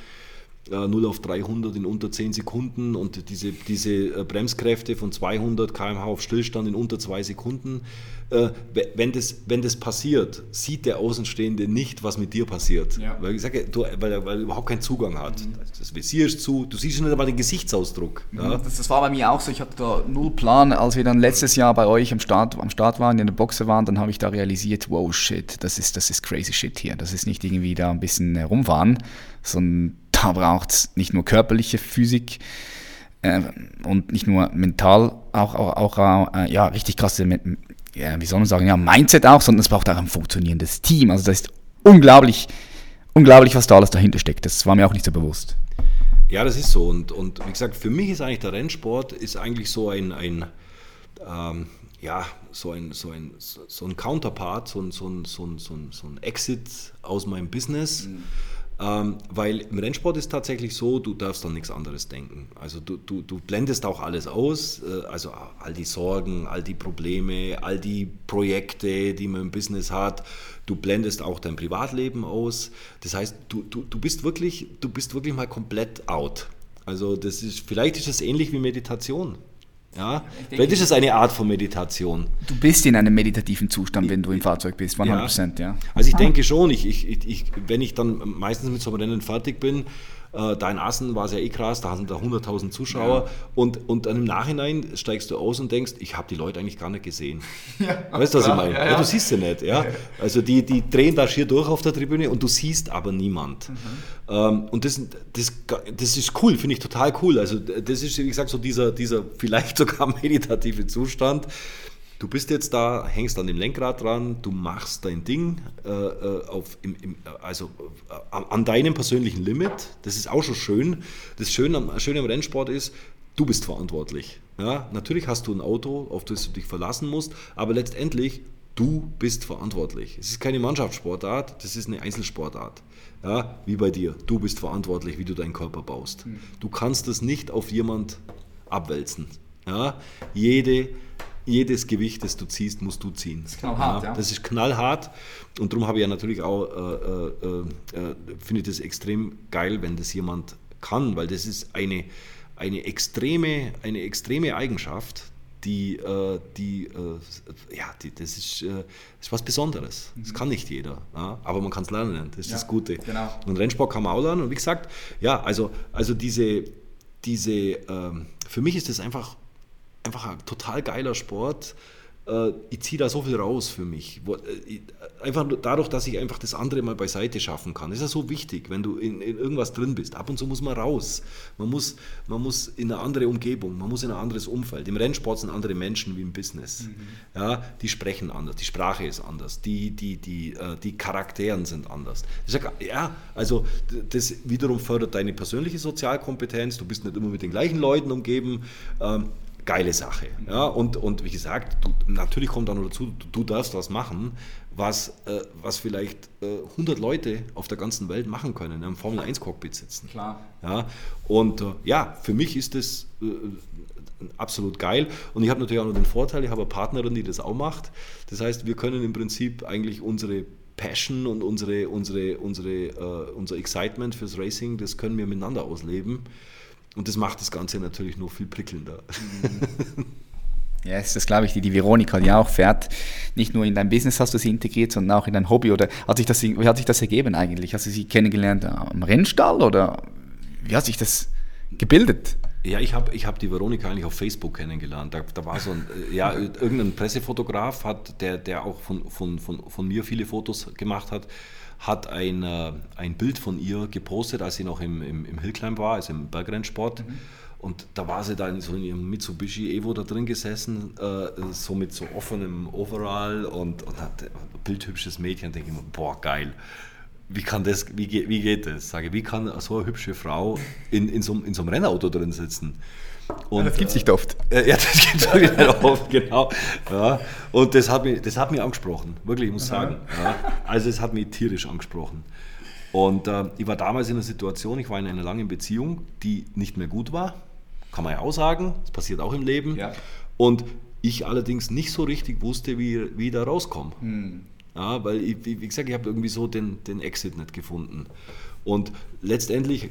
0 auf 300 in unter 10 Sekunden und diese, diese äh, Bremskräfte von 200 km/h auf Stillstand in unter 2 Sekunden. Äh, wenn, das, wenn das passiert, sieht der Außenstehende nicht, was mit dir passiert. Ja. Weil, ich sage, du, weil, er, weil er überhaupt keinen Zugang hat. Mhm. Das Visier ist zu, du siehst nicht einmal den Gesichtsausdruck. Mhm. Ja. Das, das, war bei mir auch so. Ich hatte da null Plan. Als wir dann letztes Jahr bei euch am Start, am Start waren, in der Boxe waren, dann habe ich da realisiert, wow, shit, das ist, das ist crazy shit hier. Das ist nicht irgendwie da ein bisschen rumfahren, sondern da braucht es nicht nur körperliche Physik äh, und nicht nur mental, auch, auch, auch äh, ja, richtig krasse, ja, wie soll man sagen, ja, Mindset auch, sondern es braucht auch ein funktionierendes Team. Also das ist unglaublich, unglaublich, was da alles dahinter steckt. Das war mir auch nicht so bewusst. Ja, das ist so. Und, und wie gesagt, für mich ist eigentlich der Rennsport ist eigentlich so ein, ein ähm, ja, so ein, so ein, so ein Counterpart, so ein, so ein, so ein, so ein Exit aus meinem Business. Mhm ähm, weil im Rennsport ist tatsächlich so, du darfst an nichts anderes denken. Also du, du, du blendest auch alles aus, äh, also all die Sorgen, all die Probleme, all die Projekte, die man im Business hat. Du blendest auch dein Privatleben aus. Das heißt, du, du, du, bist, wirklich, du bist wirklich mal komplett out. Also das ist, vielleicht ist es ähnlich wie Meditation. Ja? Denke, Vielleicht ist es eine Art von Meditation. Du bist in einem meditativen Zustand, wenn du im Fahrzeug bist, 100 Prozent, ja. ja. Also ich denke schon, ich, ich, ich, wenn ich dann meistens mit so einem Rennen fertig bin, äh, da in Assen war es ja eh krass, da sind da 100.000 Zuschauer ja. und, und dann im Nachhinein steigst du aus und denkst, ich habe die Leute eigentlich gar nicht gesehen. Ja, weißt du, was ich meine? Ja. du siehst sie nicht. Ja? Also die, die drehen da schier durch auf der Tribüne und du siehst aber niemand. Mhm. Ähm, und das, das, das ist cool, finde ich total cool. Also das ist, wie gesagt, so dieser, dieser vielleicht sogar meditative Zustand, Du bist jetzt da, hängst an dem Lenkrad dran, du machst dein Ding äh, äh auf, im, im, also äh, an deinem persönlichen Limit. Das ist auch schon schön. Das Schöne am, Schöne am Rennsport ist, du bist verantwortlich. Ja, natürlich hast du ein Auto, auf das du dich verlassen musst, aber letztendlich, du bist verantwortlich. Es ist keine Mannschaftssportart, das ist eine Einzelsportart. Ja, wie bei dir. Du bist verantwortlich, wie du deinen Körper baust. Hm. Du kannst das nicht auf jemand abwälzen. Ja, jede jedes Gewicht, das du ziehst, musst du ziehen. Das ist knallhart, ja. ja. Das ist knallhart und darum habe ich ja natürlich auch, äh, äh, äh, finde ich das extrem geil, wenn das jemand kann, weil das ist eine, eine, extreme, eine extreme Eigenschaft, die, äh, die, äh, ja, die, das ist, äh, ist was Besonderes. Das mhm. kann nicht jeder, ja? aber man kann es lernen, das ist ja, das Gute. Genau. Und Rennsport kann man auch lernen und wie gesagt, ja, also, also diese, diese ähm, für mich ist das einfach einfach ein total geiler Sport. Äh, ich ziehe da so viel raus für mich. Äh, einfach dadurch, dass ich einfach das andere mal beiseite schaffen kann. Das ist ja so wichtig, wenn du in, in, irgendwas drin bist. Ab und zu muss man raus. Man muss, man muss in eine andere Umgebung, man muss in ein anderes Umfeld. Im Rennsport sind andere Menschen wie im Business. Mhm. Ja, die sprechen anders, die Sprache ist anders, die, die, die, äh, die Charakteren sind anders. Ja, also das wiederum fördert deine persönliche Sozialkompetenz. Du bist nicht immer mit den gleichen Leuten umgeben. Geile Sache. Ja, und, und wie gesagt, du, natürlich kommt dann dazu, du, du darfst was machen, was, äh, was vielleicht äh, 100 Leute auf der ganzen Welt machen können, im Formel-1-Cockpit sitzen. Klar. Ja, und äh, ja, für mich ist das äh, absolut geil. Und ich habe natürlich auch noch den Vorteil, ich habe eine Partnerin, die das auch macht. Das heißt, wir können im Prinzip eigentlich unsere Passion und unsere, unsere, unsere, äh, unser Excitement fürs Racing, das können wir miteinander ausleben. Und das macht das Ganze natürlich noch viel prickelnder. Ja, das ist, glaube ich, die, die Veronika, die auch fährt. Nicht nur in dein Business hast du sie integriert, sondern auch in dein Hobby. Oder hat sich das, wie hat sich das ergeben eigentlich? Hast du sie kennengelernt am Rennstall oder wie hat sich das gebildet? Ja, ich habe ich hab die Veronika eigentlich auf Facebook kennengelernt. Da, da war so ein, äh, ja, irgendein Pressefotograf, hat, der, der auch von, von, von, von mir viele Fotos gemacht hat, hat ein, äh, ein Bild von ihr gepostet, als sie noch im, im, im Hillclimb war, also im Bergrennsport. Mhm. Und da war sie dann so in ihrem Mitsubishi Evo da drin gesessen, äh, so mit so offenem Overall und, und hat ein bildhübsches Mädchen. Da denke ich mir, boah, geil. Wie, kann das, wie, wie geht das? Sage, wie kann so eine hübsche Frau in, in, so, in so einem Rennauto drin sitzen? Und, das gibt es nicht oft. Äh, ja, das gibt es nicht oft, genau. Ja, und das hat, mich, das hat mich angesprochen, wirklich, ich muss sagen. Ja, also es hat mich tierisch angesprochen. Und äh, ich war damals in einer Situation, ich war in einer langen Beziehung, die nicht mehr gut war. Kann man ja auch sagen, das passiert auch im Leben. Ja. Und ich allerdings nicht so richtig wusste, wie, wie ich da rauskomme. Hm. Ja, weil, ich, wie gesagt, ich habe irgendwie so den, den Exit nicht gefunden. Und letztendlich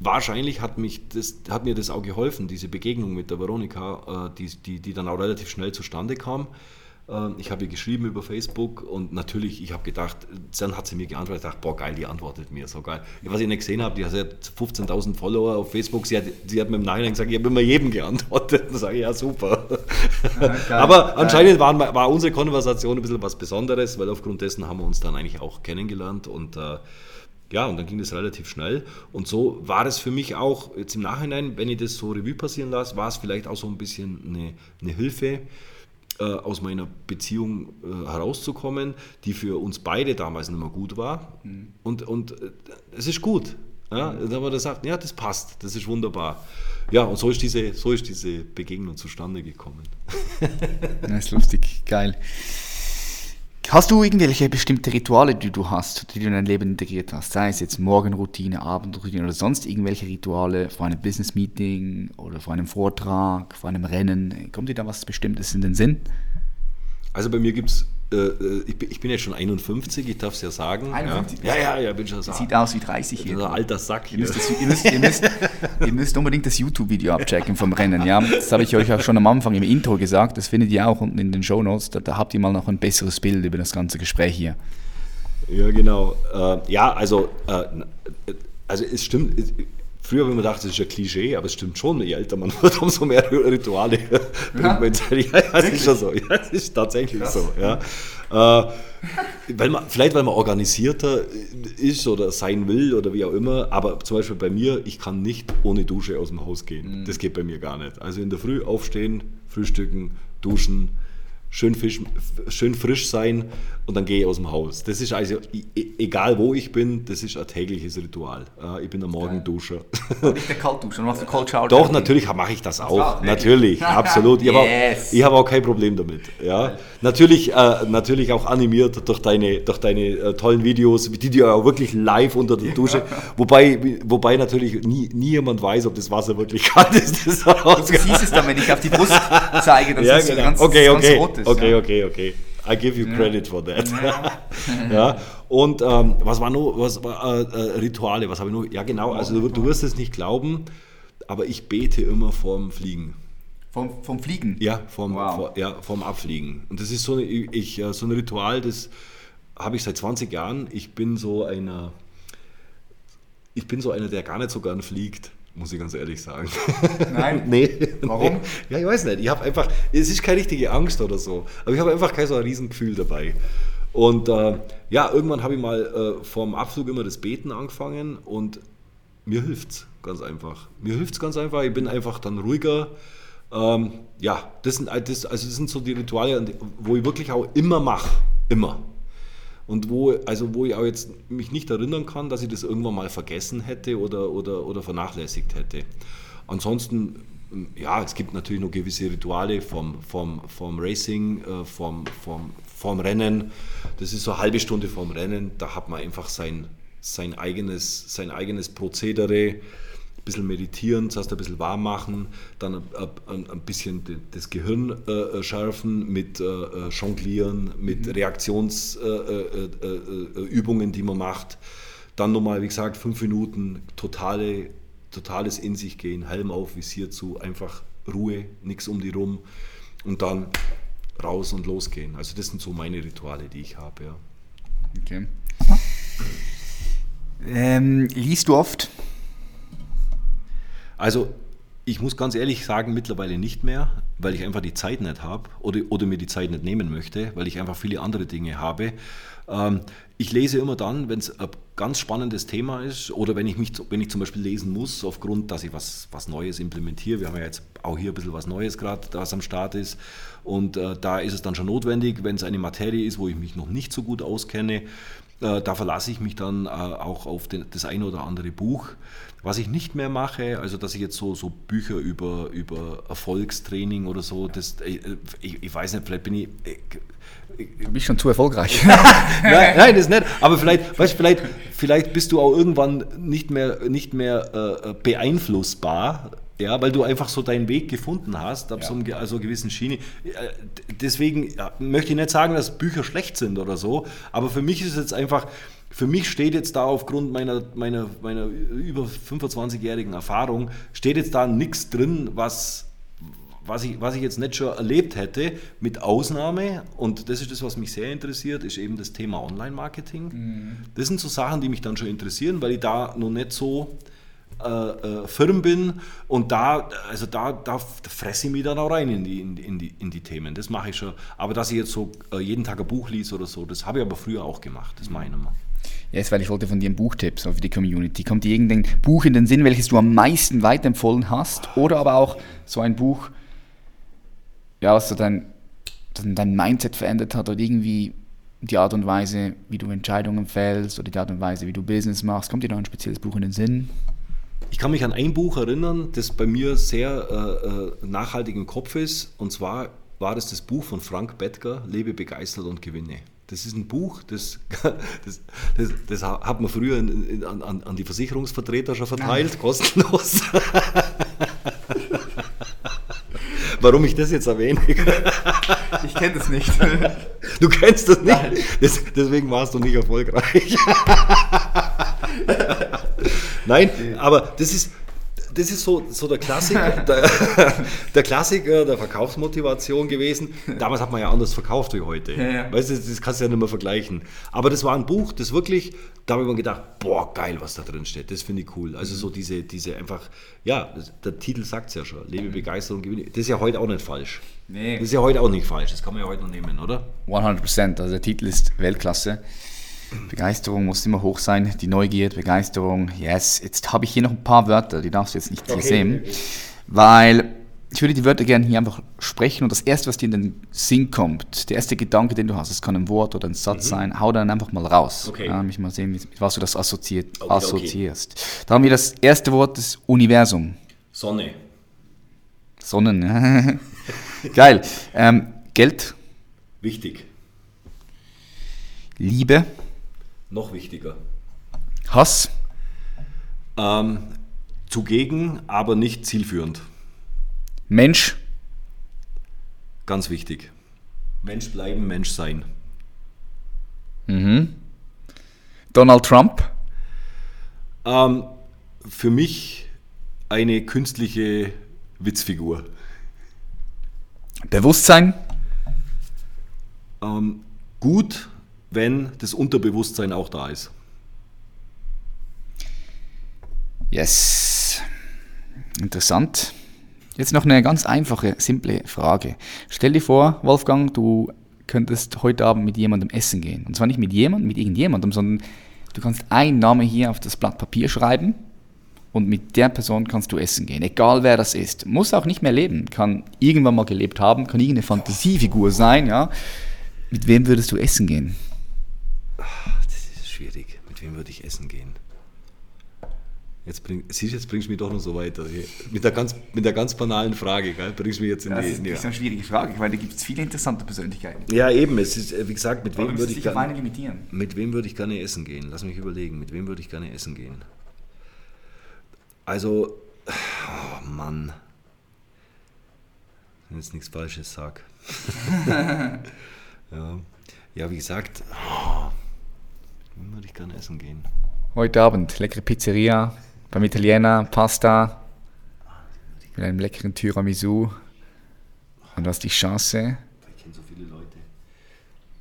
wahrscheinlich hat, mich das, hat mir das auch geholfen, diese Begegnung mit der Veronika, äh, die, die, die dann auch relativ schnell zustande kam. Ähm, ich habe ihr geschrieben über Facebook und natürlich, ich habe gedacht, dann hat sie mir geantwortet, ich dachte, boah geil, die antwortet mir, so geil. Was ich nicht gesehen habe, die hat 15.000 Follower auf Facebook, sie hat, sie hat mir im Nachhinein gesagt, ich habe immer jedem geantwortet. Da sage ich, ja super. Ja, geil, Aber geil. anscheinend war, war, unsere Konversation ein bisschen was Besonderes, weil aufgrund dessen haben wir uns dann eigentlich auch kennengelernt und äh, ja, und dann ging das relativ schnell. Und so war es für mich auch jetzt im Nachhinein, wenn ich das so Revue passieren lasse, war es vielleicht auch so ein bisschen eine, eine Hilfe, äh, aus meiner Beziehung äh, herauszukommen, die für uns beide damals nicht mehr gut war. Mhm. Und, und äh, es ist gut. Ja, mhm. Dann haben wir gesagt, ja, das passt, das ist wunderbar. Ja, und so ist diese, so ist diese Begegnung zustande gekommen. das ist lustig, geil. Hast du irgendwelche bestimmte Rituale, die du hast, die du in dein Leben integriert hast? Sei es jetzt Morgenroutine, Abendroutine oder sonst irgendwelche Rituale vor einem Business-Meeting oder vor einem Vortrag, vor einem Rennen? Kommt dir da was Bestimmtes in den Sinn? Also bei mir gibt es äh, äh, ich, bin jetzt schon 51, ich darf es ja sagen. 51? Ja, ja, ja, bin schon so. Sieht aus wie 30 hier. Ein alter Sack hier. Ihr müsst, das, ihr, müsst, ihr, müsst, ihr müsst, unbedingt das YouTube-Video abchecken vom Rennen. Ja? Das habe ich euch auch schon am Anfang im Intro gesagt. Das findet ihr auch unten in den Show Notes. Da, da habt ihr mal noch ein besseres Bild über das ganze Gespräch hier. Ja, genau. Äh, ja, also, also es stimmt Früher habe ich mir gedacht, das ist ein Klischee, aber es stimmt schon, je älter man wird, umso mehr Rituale ja. bringt man ja, das ist schon so. Ja, das ist tatsächlich Krass. so. Ja. Äh, weil man, vielleicht weil man organisierter ist oder sein will oder wie auch immer, aber zum Beispiel bei mir, ich kann nicht ohne Dusche aus dem Haus gehen. Mhm. Das geht bei mir gar nicht. Also in der Früh aufstehen, frühstücken, duschen, schön, fisch, schön frisch sein und dann gehe ich aus dem Haus. Das ist also, egal wo ich bin, das ist ein tägliches Ritual. Ich bin der Morgenduscher. Nicht der Kaltduscher, machst du Cold Shower? Doch, natürlich mache ich das auch. Natürlich, absolut. Ich yes. habe auch, hab auch, kein Problem damit. Ja. Natürlich, äh, natürlich auch animiert durch deine, durch deine äh, tollen Videos, die du ja auch wirklich live unter der Dusche, wobei, wobei natürlich nie, nie jemand weiß, ob das Wasser wirklich kalt ist. Das du siehst es dann, wenn ich auf die Brust zeige, dann ja, siehst genau. du ganz, okay, okay, ganz rot ist. Okay, ja. okay, okay. I give you credit for that. ja. Und ähm, was war nur, was war äh, äh, Rituale, was habe ich nur? Ja, genau, also du, du, wirst es nicht glauben, aber ich bete immer vorm Fliegen. Vom, vom Fliegen? Ja, vom, wow. vor, ja, vom Abfliegen. Und das ist so, eine, ich, äh, so ein Ritual, das habe ich seit 20 Jahren. Ich bin so einer, ich bin so einer, der gar nicht so gern fliegt muss ich ganz ehrlich sagen. Nein? nee. Warum? Ja, ich weiß nicht. Ich habe einfach, es ist keine richtige Angst oder so, aber ich habe einfach kein so ein Riesengefühl dabei. Und äh, ja, irgendwann habe ich mal äh, vorm Abflug immer das Beten angefangen und mir hilft es ganz einfach. Mir hilft es ganz einfach. Ich bin einfach dann ruhiger. Ähm, ja, das sind, das, also das sind so die Rituale, wo ich wirklich auch immer mache. Immer und wo, also wo ich auch jetzt mich nicht erinnern kann, dass ich das irgendwann mal vergessen hätte oder, oder, oder vernachlässigt hätte. Ansonsten, ja, es gibt natürlich noch gewisse Rituale vom, vom, vom Racing, äh, vom, vom, vom Rennen. Das ist so eine halbe Stunde vorm Rennen, da hat man einfach sein, sein, eigenes, sein eigenes Prozedere bisschen meditieren, das heißt ein bisschen warm machen, dann ein, ein bisschen das Gehirn äh, schärfen mit äh, äh Jonglieren, mit mhm. Reaktionsübungen, äh, äh, die man macht. Dann nochmal, wie gesagt, fünf Minuten totale, totales in sich gehen, Helm auf, Visier zu, einfach Ruhe, nichts um die rum und dann raus und losgehen. Also das sind so meine Rituale, die ich habe. Ja. Okay. Ähm, liest du oft? Also ich muss ganz ehrlich sagen, mittlerweile nicht mehr, weil ich einfach die Zeit nicht habe oder, oder mir die Zeit nicht nehmen möchte, weil ich einfach viele andere Dinge habe. Ähm, ich lese immer dann, wenn es ein ganz spannendes Thema ist oder wenn ich, mich, wenn ich zum Beispiel lesen muss, aufgrund, dass ich was, was Neues implementiere. Wir haben ja jetzt auch hier ein bisschen was Neues gerade, was am Start ist. Und äh, da ist es dann schon notwendig, wenn es eine Materie ist, wo ich mich noch nicht so gut auskenne, äh, da verlasse ich mich dann äh, auch auf den, das eine oder andere Buch. Was ich nicht mehr mache, also dass ich jetzt so, so Bücher über, über Erfolgstraining oder so, das, äh, ich, ich weiß nicht, vielleicht bin ich, Du bist schon zu erfolgreich. nein, nein, das ist nicht. Aber vielleicht, weißt, vielleicht, vielleicht bist du auch irgendwann nicht mehr, nicht mehr äh, beeinflussbar ja, weil du einfach so deinen Weg gefunden hast, ab ja. so einer also gewissen Schiene. Deswegen möchte ich nicht sagen, dass Bücher schlecht sind oder so, aber für mich ist es jetzt einfach, für mich steht jetzt da aufgrund meiner, meiner, meiner über 25-jährigen Erfahrung, steht jetzt da nichts drin, was, was, ich, was ich jetzt nicht schon erlebt hätte, mit Ausnahme, und das ist das, was mich sehr interessiert, ist eben das Thema Online-Marketing. Mhm. Das sind so Sachen, die mich dann schon interessieren, weil ich da noch nicht so äh, äh, firm bin und da, also da, da fresse ich mich dann auch rein in die, in, die, in die Themen. Das mache ich schon. Aber dass ich jetzt so äh, jeden Tag ein Buch lese oder so, das habe ich aber früher auch gemacht. Das mache ich nicht Jetzt, weil ich wollte von dir einen Buchtipp so für die Community. Kommt dir irgendein Buch in den Sinn, welches du am meisten weiterempfohlen hast? Oder aber auch so ein Buch, ja, was so dein, dein Mindset verändert hat oder irgendwie die Art und Weise, wie du Entscheidungen fällst oder die Art und Weise, wie du Business machst. Kommt dir noch ein spezielles Buch in den Sinn? Ich kann mich an ein Buch erinnern, das bei mir sehr äh, äh nachhaltig im Kopf ist. Und zwar war das das Buch von Frank Bettger, Lebe begeistert und gewinne. Das ist ein Buch, das, das, das, das hat man früher in, an, an die Versicherungsvertreter schon verteilt, Nein. kostenlos. Warum ich das jetzt erwähne? Ich kenne das nicht. Du kennst das nicht? Das, deswegen warst du nicht erfolgreich. Nein, aber das ist, das ist so, so der, Klassiker, der, der, Klassiker der Verkaufsmotivation gewesen. Damals hat man ja anders verkauft wie heute. Ja, ja. Weißt du, das kannst du ja nicht mehr vergleichen. Aber das war ein Buch, das wirklich, da habe ich mir gedacht, boah, geil, was da drin steht. Das finde ich cool. Also so diese, diese einfach, ja, der Titel sagt es ja schon, Lebe, Begeisterung, Gewinne. Das ist ja heute auch nicht falsch. Nee. Das ist ja heute auch nicht falsch. Das kann man ja heute noch nehmen, oder? 100 Prozent. Also der Titel ist Weltklasse. Begeisterung muss immer hoch sein, die Neugierde, Begeisterung, yes. Jetzt habe ich hier noch ein paar Wörter, die darfst du jetzt nicht hier okay. sehen, weil ich würde die Wörter gerne hier einfach sprechen und das erste, was dir in den Sinn kommt, der erste Gedanke, den du hast, das kann ein Wort oder ein Satz mhm. sein, hau dann einfach mal raus. Okay. Ja, mich mal sehen, mit was du das assoziiert, okay, assoziierst. Okay. Da haben wir das erste Wort, das Universum. Sonne. Sonnen. Geil. Ähm, Geld. Wichtig. Liebe. Noch wichtiger. Hass? Ähm, zugegen, aber nicht zielführend. Mensch? Ganz wichtig. Mensch bleiben, Mensch sein. Mhm. Donald Trump? Ähm, für mich eine künstliche Witzfigur. Bewusstsein? Ähm, gut, wenn das Unterbewusstsein auch da ist. Yes. Interessant. Jetzt noch eine ganz einfache, simple Frage. Stell dir vor, Wolfgang, du könntest heute Abend mit jemandem essen gehen. Und zwar nicht mit jemandem, mit irgendjemandem, sondern du kannst einen Namen hier auf das Blatt Papier schreiben und mit der Person kannst du essen gehen. Egal wer das ist. Muss auch nicht mehr leben. Kann irgendwann mal gelebt haben, kann irgendeine Fantasiefigur sein, ja. Mit wem würdest du essen gehen? Schwierig. Mit wem würde ich essen gehen? Jetzt, bring, siehst, jetzt bringst du mich doch noch so weiter. Mit der ganz, mit der ganz banalen Frage, gell? bringst du mich jetzt in ja, die... Das ist, ist eine schwierige Frage, weil da gibt es viele interessante Persönlichkeiten. Ja, eben. Es ist, wie gesagt, mit wem würde ich gerne... limitieren. Mit wem würde ich gerne essen gehen? Lass mich überlegen. Mit wem würde ich gerne essen gehen? Also, oh Mann. Wenn ich jetzt nichts Falsches sage. ja. ja, wie gesagt, oh, würde ich gerne essen gehen. Heute Abend, leckere Pizzeria, beim Italiener, Pasta, mit einem leckeren Tiramisu. Und du hast die Chance, so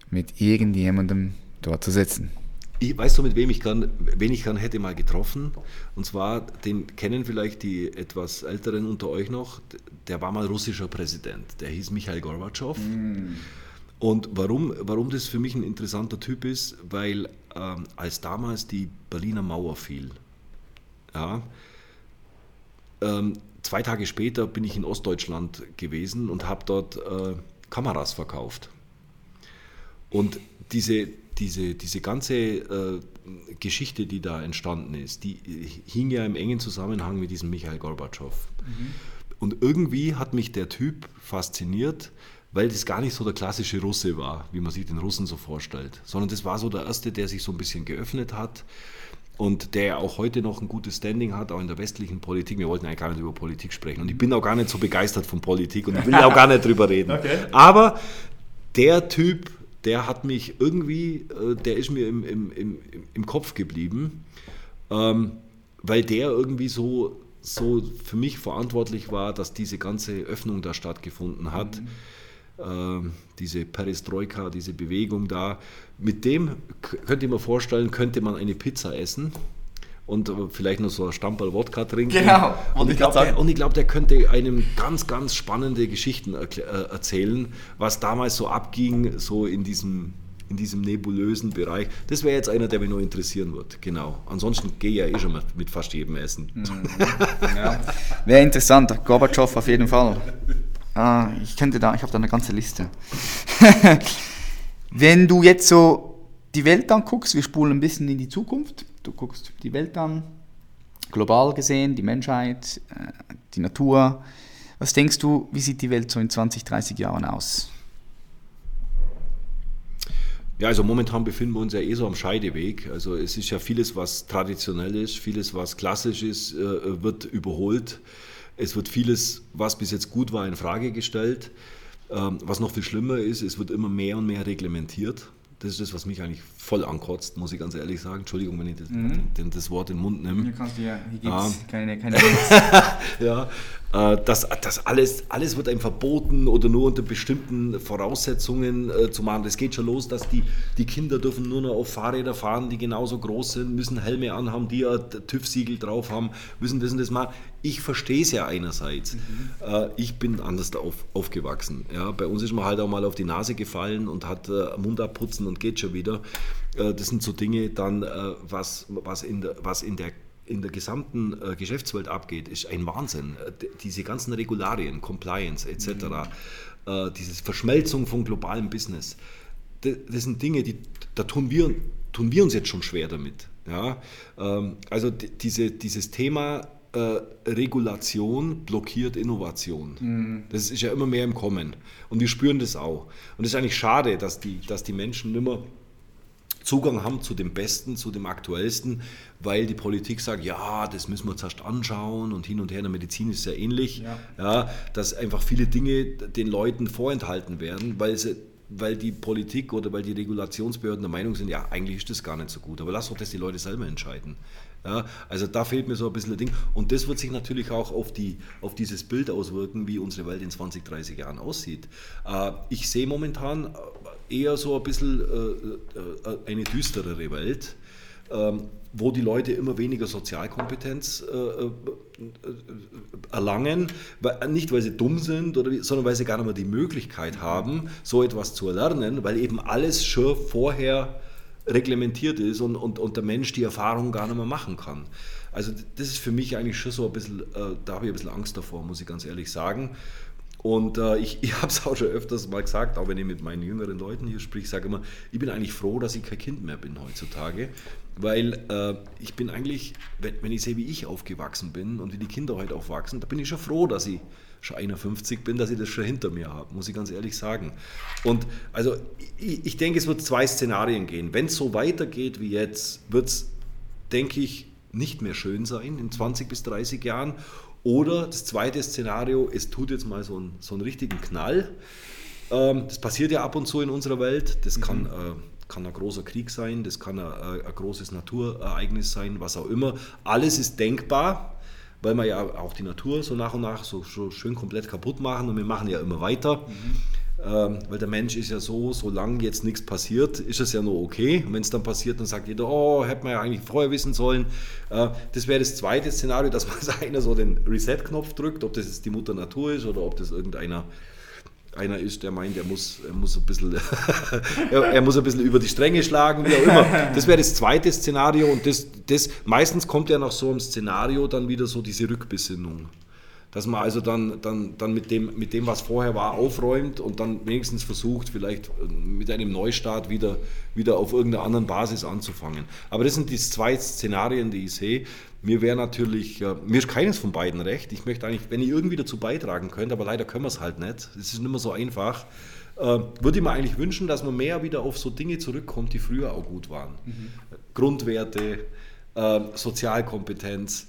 mit irgendjemandem dort zu sitzen. Ich, weißt du, mit wem ich kann, wen ich kann, hätte mal getroffen. Und zwar, den kennen vielleicht die etwas Älteren unter euch noch. Der war mal russischer Präsident. Der hieß Michael Gorbatschow. Mm. Und warum, warum das für mich ein interessanter Typ ist, weil ähm, als damals die Berliner Mauer fiel, ja, ähm, zwei Tage später bin ich in Ostdeutschland gewesen und habe dort äh, Kameras verkauft. Und diese, diese, diese ganze äh, Geschichte, die da entstanden ist, die hing ja im engen Zusammenhang mit diesem Michael Gorbatschow. Mhm. Und irgendwie hat mich der Typ fasziniert, weil das gar nicht so der klassische Russe war, wie man sich den Russen so vorstellt, sondern das war so der Erste, der sich so ein bisschen geöffnet hat und der auch heute noch ein gutes Standing hat, auch in der westlichen Politik. Wir wollten eigentlich gar nicht über Politik sprechen und ich bin auch gar nicht so begeistert von Politik und ich will auch gar nicht drüber reden. Okay. Aber der Typ der hat mich irgendwie, äh, der ist mir im, im, im, im Kopf geblieben, ähm, weil der irgendwie so, so für mich verantwortlich war, dass diese ganze Öffnung da stattgefunden hat. Mhm. Ähm, diese Perestroika, diese Bewegung da. Mit dem könnte ich mir vorstellen, könnte man eine Pizza essen und vielleicht noch so ein Stamperl Wodka trinken. Genau. Und ich glaube, der, glaub, der, könnte einem ganz, ganz spannende Geschichten äh, erzählen, was damals so abging, so in diesem, in diesem nebulösen Bereich. Das wäre jetzt einer, der mich nur interessieren wird. Genau. Ansonsten gehe ich ja eh schon mit fast jedem essen. Mhm. Ja. Wäre interessant. Gorbatschow auf jeden Fall. Ah, ich könnte da, ich habe da eine ganze Liste. Wenn du jetzt so die Welt anguckst, wir spulen ein bisschen in die Zukunft du guckst die Welt an, global gesehen, die Menschheit, äh, die Natur. Was denkst du, wie sieht die Welt so in 20, 30 Jahren aus? Ja, also momentan befinden wir uns ja eh so am Scheideweg. Also es ist ja vieles, was traditionell ist, vieles, was klassisch ist, äh, wird überholt. Es wird vieles, was bis jetzt gut war, in Frage gestellt. Ähm, was noch viel schlimmer ist, es wird immer mehr und mehr reglementiert. Das ist das, was mich eigentlich voll ankotzt, muss ich ganz ehrlich sagen. Entschuldigung, wenn ich das, mhm. den, das Wort in den Mund nehme. Hier, kannst du ja, hier gibt es ah. keine, keine Ja, äh, das, das alles, alles wird einem verboten oder nur unter bestimmten Voraussetzungen äh, zu machen. Das geht schon los, dass die, die Kinder dürfen nur noch auf Fahrräder fahren, die genauso groß sind, müssen Helme anhaben, die ja TÜV-Siegel drauf haben, müssen das und das machen. Ich verstehe es ja einerseits. Mhm. Äh, ich bin anders auf, aufgewachsen. Ja, bei uns ist man halt auch mal auf die Nase gefallen und hat äh, Mund abputzen und geht schon wieder. Äh, das sind so Dinge dann, äh, was, was, in der, was in der in der gesamten äh, Geschäftswelt abgeht, ist ein Wahnsinn. Diese ganzen Regularien, Compliance etc., mhm. diese Verschmelzung von globalem Business, das, sind Dinge, die, da tun wir, tun wir uns jetzt schon schwer damit. Ja? Ähm, also diese, dieses Thema Regulation blockiert Innovation. Mhm. Das ist ja immer mehr im Kommen. Und wir spüren das auch. Und es ist eigentlich schade, dass die, dass die Menschen nimmer Zugang haben zu dem Besten, zu dem Aktuellsten, weil die Politik sagt, ja, das müssen wir uns erst anschauen und hin und her. In der Medizin ist es ja ähnlich, ja. ja. dass einfach viele Dinge den Leuten vorenthalten werden, weil sie weil die Politik oder weil die Regulationsbehörden der Meinung sind, ja, eigentlich ist das gar nicht so gut, aber lass doch das die Leute selber entscheiden. Ja, also da fehlt mir so ein bisschen ein Ding. Und das wird sich natürlich auch auf, die, auf dieses Bild auswirken, wie unsere Welt in 20, 30 Jahren aussieht. Äh, ich sehe momentan eher so ein bisschen äh, äh, eine düsterere Welt, ähm, wo die Leute immer weniger Sozialkompetenz äh, äh, erlangen, nicht weil sie dumm sind, oder, sondern weil sie gar nicht mehr die Möglichkeit haben, so etwas zu erlernen, weil eben alles schon vorher reglementiert ist und, und, und der Mensch die Erfahrung gar nicht mehr machen kann. Also das ist für mich eigentlich schon so ein bisschen, äh, da habe ich ein bisschen Angst davor, muss ich ganz ehrlich sagen. Und äh, ich, ich habe es auch schon öfters mal gesagt, auch wenn ich mit meinen jüngeren Leuten hier spreche, sage immer, ich bin eigentlich froh, dass ich kein Kind mehr bin heutzutage, weil äh, ich bin eigentlich, wenn, wenn, ich sehe, wie ich aufgewachsen bin und wie die Kinder heute aufwachsen, da bin ich schon froh, dass ich schon 51 bin, dass ich das schon hinter mir habe, muss ich ganz ehrlich sagen. Und also ich, ich denke, es wird zwei Szenarien gehen. Wenn es so weitergeht wie jetzt, wird es, denke ich, nicht mehr schön sein in 20 bis 30 Jahren. Oder das zweite Szenario, es tut jetzt mal so einen, so einen richtigen Knall. Ähm, das passiert ja ab und zu in unserer Welt. Das kann, mhm. äh, kann ein großer Krieg sein, das kann ein, äh, ein großes Naturereignis sein, was auch immer. Alles ist denkbar, weil wir ja auch die Natur so nach und nach so, so schön komplett kaputt machen und wir machen ja immer weiter. Mhm. Ähm, weil der Mensch ist ja so, solange jetzt nichts passiert, ist es ja nur okay. Und wenn es dann passiert, dann sagt jeder, oh, hätte man ja eigentlich vorher wissen sollen. Äh, das wäre das zweite Szenario, dass man einer so den Reset-Knopf drückt, ob das jetzt die Mutter Natur ist oder ob das irgendeiner einer ist, der meint, er muss, er muss, ein, bisschen, er, er, muss ein bisschen über die Stränge schlagen, wie auch immer. Das wäre das zweite Szenario und das, das meistens kommt ja nach so einem Szenario dann wieder so diese Rückbesinnung dass man also dann, dann, dann mit, dem, mit dem, was vorher war, aufräumt und dann wenigstens versucht, vielleicht äh, mit einem Neustart wieder, wieder auf irgendeiner anderen Basis anzufangen. Aber das sind die zwei Szenarien, die ich sehe. Mir wäre natürlich, äh, mir ist keines von beiden recht. Ich möchte eigentlich, wenn ich irgendwie dazu beitragen könnte, aber leider können wir es halt nicht. Es ist nicht mehr so einfach. Äh, würde ich mir eigentlich wünschen, dass man mehr wieder auf so Dinge zurückkommt, die früher auch gut waren. Mhm. Grundwerte, Sozialkompetenz,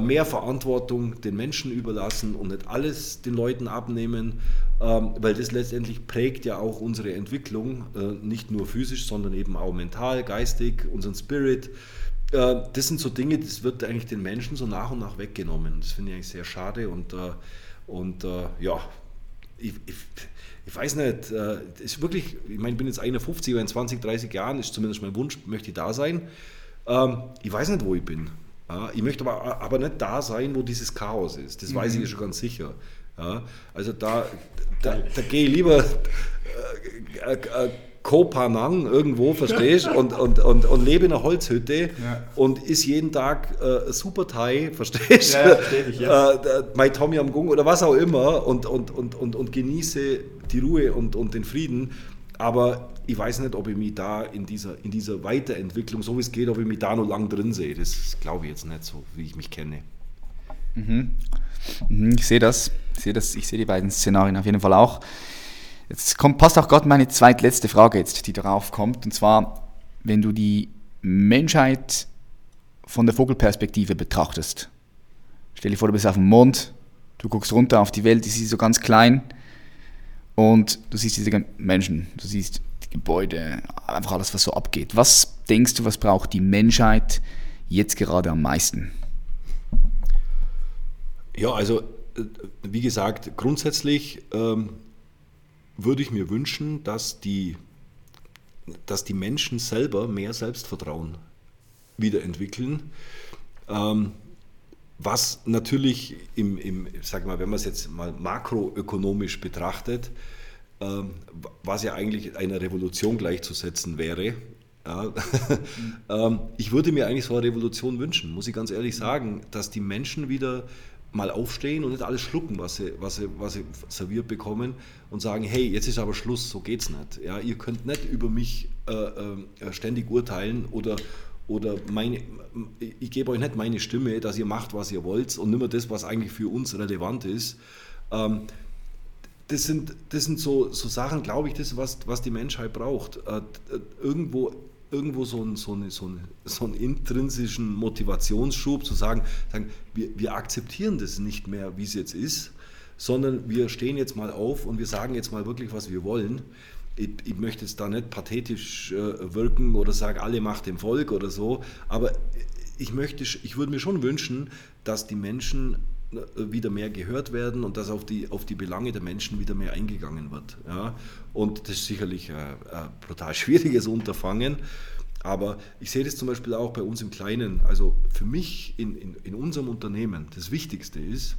mehr Verantwortung den Menschen überlassen und nicht alles den Leuten abnehmen, ähm, weil das letztendlich prägt ja auch unsere Entwicklung, äh, nicht nur physisch, sondern eben auch mental, geistig, unseren Spirit. Äh, das sind so Dinge, das wird eigentlich den Menschen so nach und nach weggenommen. Das finde ich eigentlich sehr schade und, und ja, ich, ich, ich weiß nicht, äh, ist wirklich, ich meine, ich bin jetzt 51, aber in 20, 30 Jahren ist zumindest mein Wunsch, möchte ich da sein. Ähm, ich weiß nicht, wo ich bin. Ja, ich möchte aber, aber nicht da sein, wo dieses Chaos ist. Das mhm. weiß ich ja schon ganz sicher. Ja, also da, da, da gehe ich lieber äh, äh, äh Kopanang irgendwo, verstehst und, und, und, und lebe in einer Holzhütte ja. und ist jeden Tag äh, super Thai, verstehst du? Ja, versteh ich, ja. äh, mein Tommy am Gung oder was auch immer und, und, und, und, und genieße die Ruhe und, und den Frieden. Aber ich weiß nicht, ob ich mich da in dieser, in dieser Weiterentwicklung, so wie es geht, ob ich mich da noch lang drin sehe. Das glaube ich jetzt nicht so, wie ich mich kenne. Mhm. mhm ich sehe das. Ich sehe das. Ich sehe die beiden Szenarien auf jeden Fall auch. Jetzt kommt, passt auch gerade meine zweitletzte Frage jetzt, die darauf kommt. Und zwar, wenn du die Menschheit von der Vogelperspektive betrachtest. Stell dir vor, du bist auf dem Mond, du guckst runter auf die Welt, die ist so ganz klein und du siehst diese Menschen, du siehst die Gebäude, einfach alles, was so abgeht. Was denkst du, was braucht die Menschheit jetzt gerade am meisten? Ja, also äh, wie gesagt, grundsätzlich ähm, würde ich mir wünschen, dass die, dass die Menschen selber mehr Selbstvertrauen wiederentwickeln. Ähm, was natürlich im, im sag mal, wenn man es jetzt mal makroökonomisch betrachtet, ähm, was ja eigentlich einer Revolution gleichzusetzen wäre. Ja, ähm, ich würde mir eigentlich so eine Revolution wünschen, muss ich ganz ehrlich sagen, dass die Menschen wieder mal aufstehen und nicht alles schlucken, was sie, was sie, was sie serviert bekommen und sagen, hey, jetzt ist aber Schluss, so geht's nicht. Ja, ihr könnt nicht über mich äh, äh, ständig urteilen oder, oder meine, ich gebe euch nicht meine Stimme, dass ihr macht, was ihr wollt und nicht mehr das, was eigentlich für uns relevant ist. Ähm, das sind, das sind so, so Sachen, glaube ich, das, was, was die Menschheit braucht. Äh, irgendwo irgendwo so einen, so, eine, so, eine, so einen intrinsischen Motivationsschub zu sagen, sagen wir, wir akzeptieren das nicht mehr, wie es jetzt ist, sondern wir stehen jetzt mal auf und wir sagen jetzt mal wirklich, was wir wollen. Ich, ich möchte jetzt da nicht pathetisch äh, wirken oder sagen, alle macht dem Volk oder so, aber ich, möchte, ich würde mir schon wünschen, dass die Menschen äh, wieder mehr gehört werden und dass auf die, auf die Belange der Menschen wieder mehr eingegangen wird. Ja? Und das ist sicherlich ein, ein brutal schwieriges Unterfangen. Aber ich sehe das zum Beispiel auch bei uns im Kleinen. Also für mich in, in, in unserem Unternehmen, das Wichtigste ist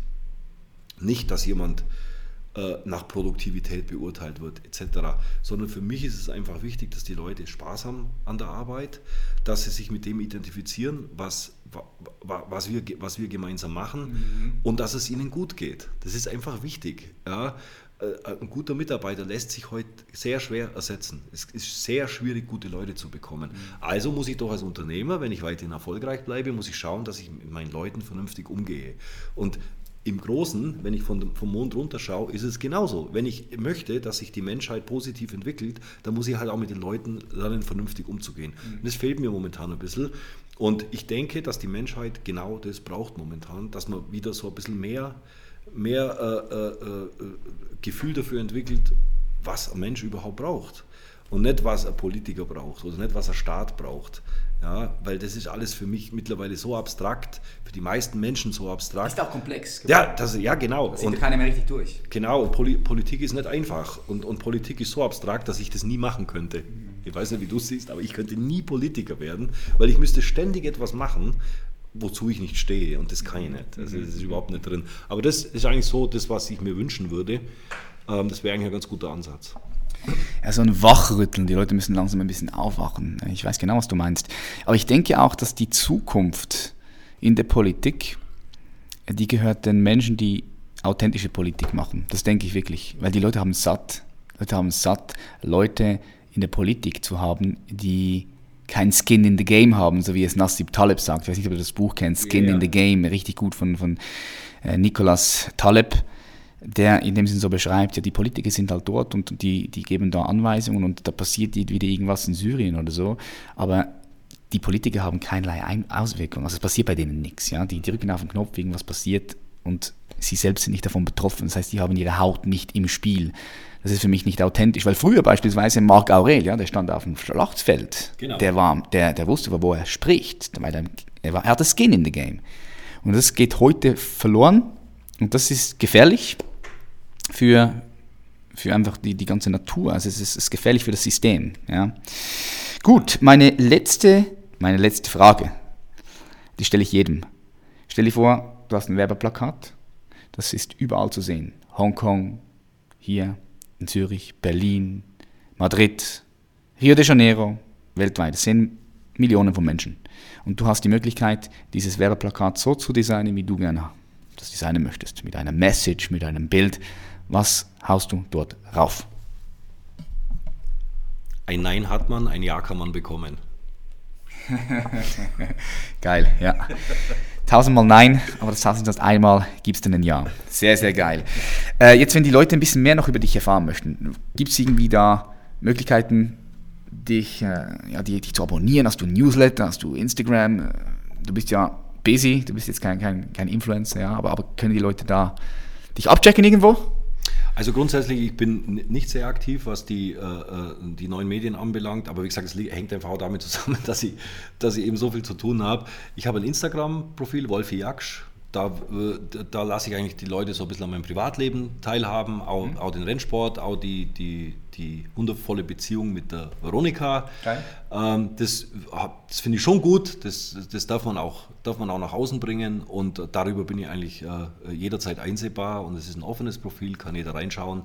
nicht, dass jemand äh, nach Produktivität beurteilt wird etc. Sondern für mich ist es einfach wichtig, dass die Leute Spaß haben an der Arbeit, dass sie sich mit dem identifizieren, was, was, wir, was wir gemeinsam machen mhm. und dass es ihnen gut geht. Das ist einfach wichtig. Ja? Äh, ein guter Mitarbeiter lässt sich heute sehr schwer ersetzen. Es ist sehr schwierig, gute Leute zu bekommen. Mhm. Also muss ich doch als Unternehmer, wenn ich weiterhin erfolgreich bleibe, muss ich schauen, dass ich mit meinen Leuten vernünftig umgehe. Und im Großen, wenn ich von, vom Mond runter schaue, ist es genauso. Wenn ich möchte, dass sich die Menschheit positiv entwickelt, dann muss ich halt auch mit den Leuten lernen, vernünftig umzugehen. Mhm. Und das fehlt mir momentan ein bisschen. Und ich denke, dass die Menschheit genau das braucht momentan, dass man wieder so ein bisschen mehr, mehr äh, äh, äh, Gefühl dafür entwickelt, was ein Mensch überhaupt braucht. Und nicht, was ein Politiker braucht oder nicht, was ein Staat braucht. Ja, weil das ist alles für mich mittlerweile so abstrakt, für die meisten Menschen so abstrakt. Das ist auch komplex. Ja, das, ja genau. Das sieht und, keiner mehr richtig durch. Genau, Poli Politik ist nicht einfach. Und, und Politik ist so abstrakt, dass ich das nie machen könnte. Ich weiß nicht, wie du es siehst, aber ich könnte nie Politiker werden, weil ich müsste ständig etwas machen, wozu ich nicht stehe. Und das kann ich nicht. Also das ist überhaupt nicht drin. Aber das ist eigentlich so das, was ich mir wünschen würde. Ähm, das wäre eigentlich ein ganz guter Ansatz ja, so ein Wachrütteln. Die Leute müssen langsam ein bisschen aufwachen. Ich weiß genau, was du meinst. Aber ich denke auch, dass die Zukunft in der Politik, die gehört den Menschen, die authentische Politik machen. Das denke ich wirklich. Weil die Leute haben satt. Leute haben satt, Leute in der Politik zu haben, die kein Skin in the Game haben, so wie es Nassib Taleb sagt. Ich weiß nicht, ob du das Buch kennst, Skin yeah. in the Game, richtig gut von, von äh, Nicolas Taleb der in dem Sinn so beschreibt, ja, die Politiker sind halt dort und die, die geben da Anweisungen und da passiert wieder irgendwas in Syrien oder so. Aber die Politiker haben keinerlei Auswirkungen. Also es passiert bei denen nichts. Ja? Die drücken auf den Knopf, irgendwas passiert und sie selbst sind nicht davon betroffen. Das heißt, die haben ihre Haut nicht im Spiel. Das ist für mich nicht authentisch, weil früher beispielsweise Marc Aurel, ja, der stand auf dem Schlachtfeld, genau. der, war, der, der wusste, wo er spricht, weil er, er, war, er hatte Skin in the Game. Und das geht heute verloren und das ist gefährlich für, für einfach die, die ganze Natur. Also es ist, ist gefährlich für das System. Ja. Gut, meine letzte, meine letzte Frage, die stelle ich jedem. Stell dir vor, du hast ein Werbeplakat, das ist überall zu sehen. Hongkong, hier in Zürich, Berlin, Madrid, Rio de Janeiro, weltweit. Es sind Millionen von Menschen. Und du hast die Möglichkeit, dieses Werbeplakat so zu designen, wie du gerne das designen möchtest. Mit einer Message, mit einem Bild. Was haust du dort rauf? Ein Nein hat man, ein Ja kann man bekommen. geil, ja. Tausendmal Nein, aber das tausendmal einmal gibt es dann ein Ja. Sehr, sehr geil. Äh, jetzt, wenn die Leute ein bisschen mehr noch über dich erfahren möchten, gibt es irgendwie da Möglichkeiten, dich, äh, ja, die, dich zu abonnieren? Hast du Newsletter, hast du Instagram? Du bist ja busy, du bist jetzt kein, kein, kein Influencer, ja, aber, aber können die Leute da dich abchecken irgendwo? Also grundsätzlich, ich bin nicht sehr aktiv, was die, äh, äh, die neuen Medien anbelangt, aber wie gesagt, es hängt einfach auch damit zusammen, dass ich, dass ich eben so viel zu tun habe. Ich habe ein Instagram-Profil, Wolfi Jaksch, da, äh, da lasse ich eigentlich die Leute so ein bisschen an meinem Privatleben teilhaben, auch, mhm. auch den Rennsport, auch die, die, die wundervolle Beziehung mit der Veronika. Ähm, das das finde ich schon gut, das, das darf, man auch, darf man auch nach außen bringen und darüber bin ich eigentlich äh, jederzeit einsehbar und es ist ein offenes Profil, kann jeder reinschauen.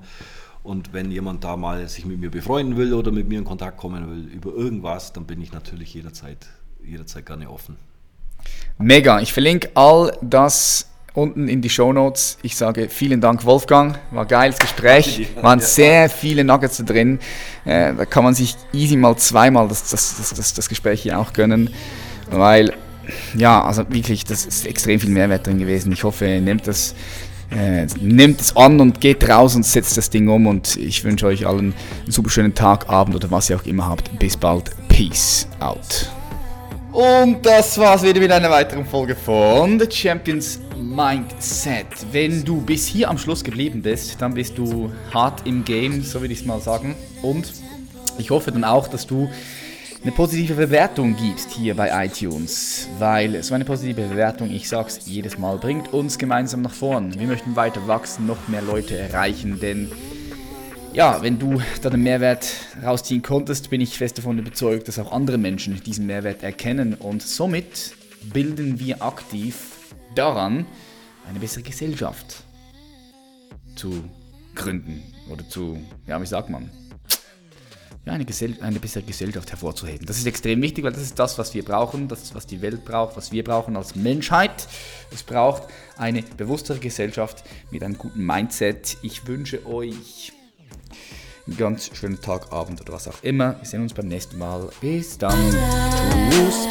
Und wenn jemand da mal sich mit mir befreunden will oder mit mir in Kontakt kommen will über irgendwas, dann bin ich natürlich jederzeit, jederzeit gerne offen. Mega. Ich verlinke all das unten in die Show Notes. Ich sage vielen Dank, Wolfgang. War geiles Gespräch. Waren sehr viele Nuggets da drin. Äh, da kann man sich easy mal zweimal das, das, das, das, Gespräch hier auch gönnen. Weil, ja, also wirklich, das ist extrem viel Mehrwert drin gewesen. Ich hoffe, ihr nehmt das, äh, nehmt es an und geht raus und setzt das Ding um. Und ich wünsche euch allen einen super schönen Tag, Abend oder was ihr auch immer habt. Bis bald. Peace out. Und das war's wieder mit einer weiteren Folge von The Champions Mindset. Wenn du bis hier am Schluss geblieben bist, dann bist du hart im Game, so würde ich es mal sagen. Und ich hoffe dann auch, dass du eine positive Bewertung gibst hier bei iTunes, weil so eine positive Bewertung, ich sag's jedes Mal, bringt uns gemeinsam nach vorn. Wir möchten weiter wachsen, noch mehr Leute erreichen, denn ja, wenn du da den Mehrwert rausziehen konntest, bin ich fest davon überzeugt, dass auch andere Menschen diesen Mehrwert erkennen und somit bilden wir aktiv daran, eine bessere Gesellschaft zu gründen oder zu, ja, wie sagt man, ja, eine, Gesell eine bessere Gesellschaft hervorzuheben. Das ist extrem wichtig, weil das ist das, was wir brauchen, das ist, was die Welt braucht, was wir brauchen als Menschheit. Es braucht eine bewusstere Gesellschaft mit einem guten Mindset. Ich wünsche euch einen ganz schönen Tag, Abend oder was auch immer. Wir sehen uns beim nächsten Mal. Bis dann. Tschüss.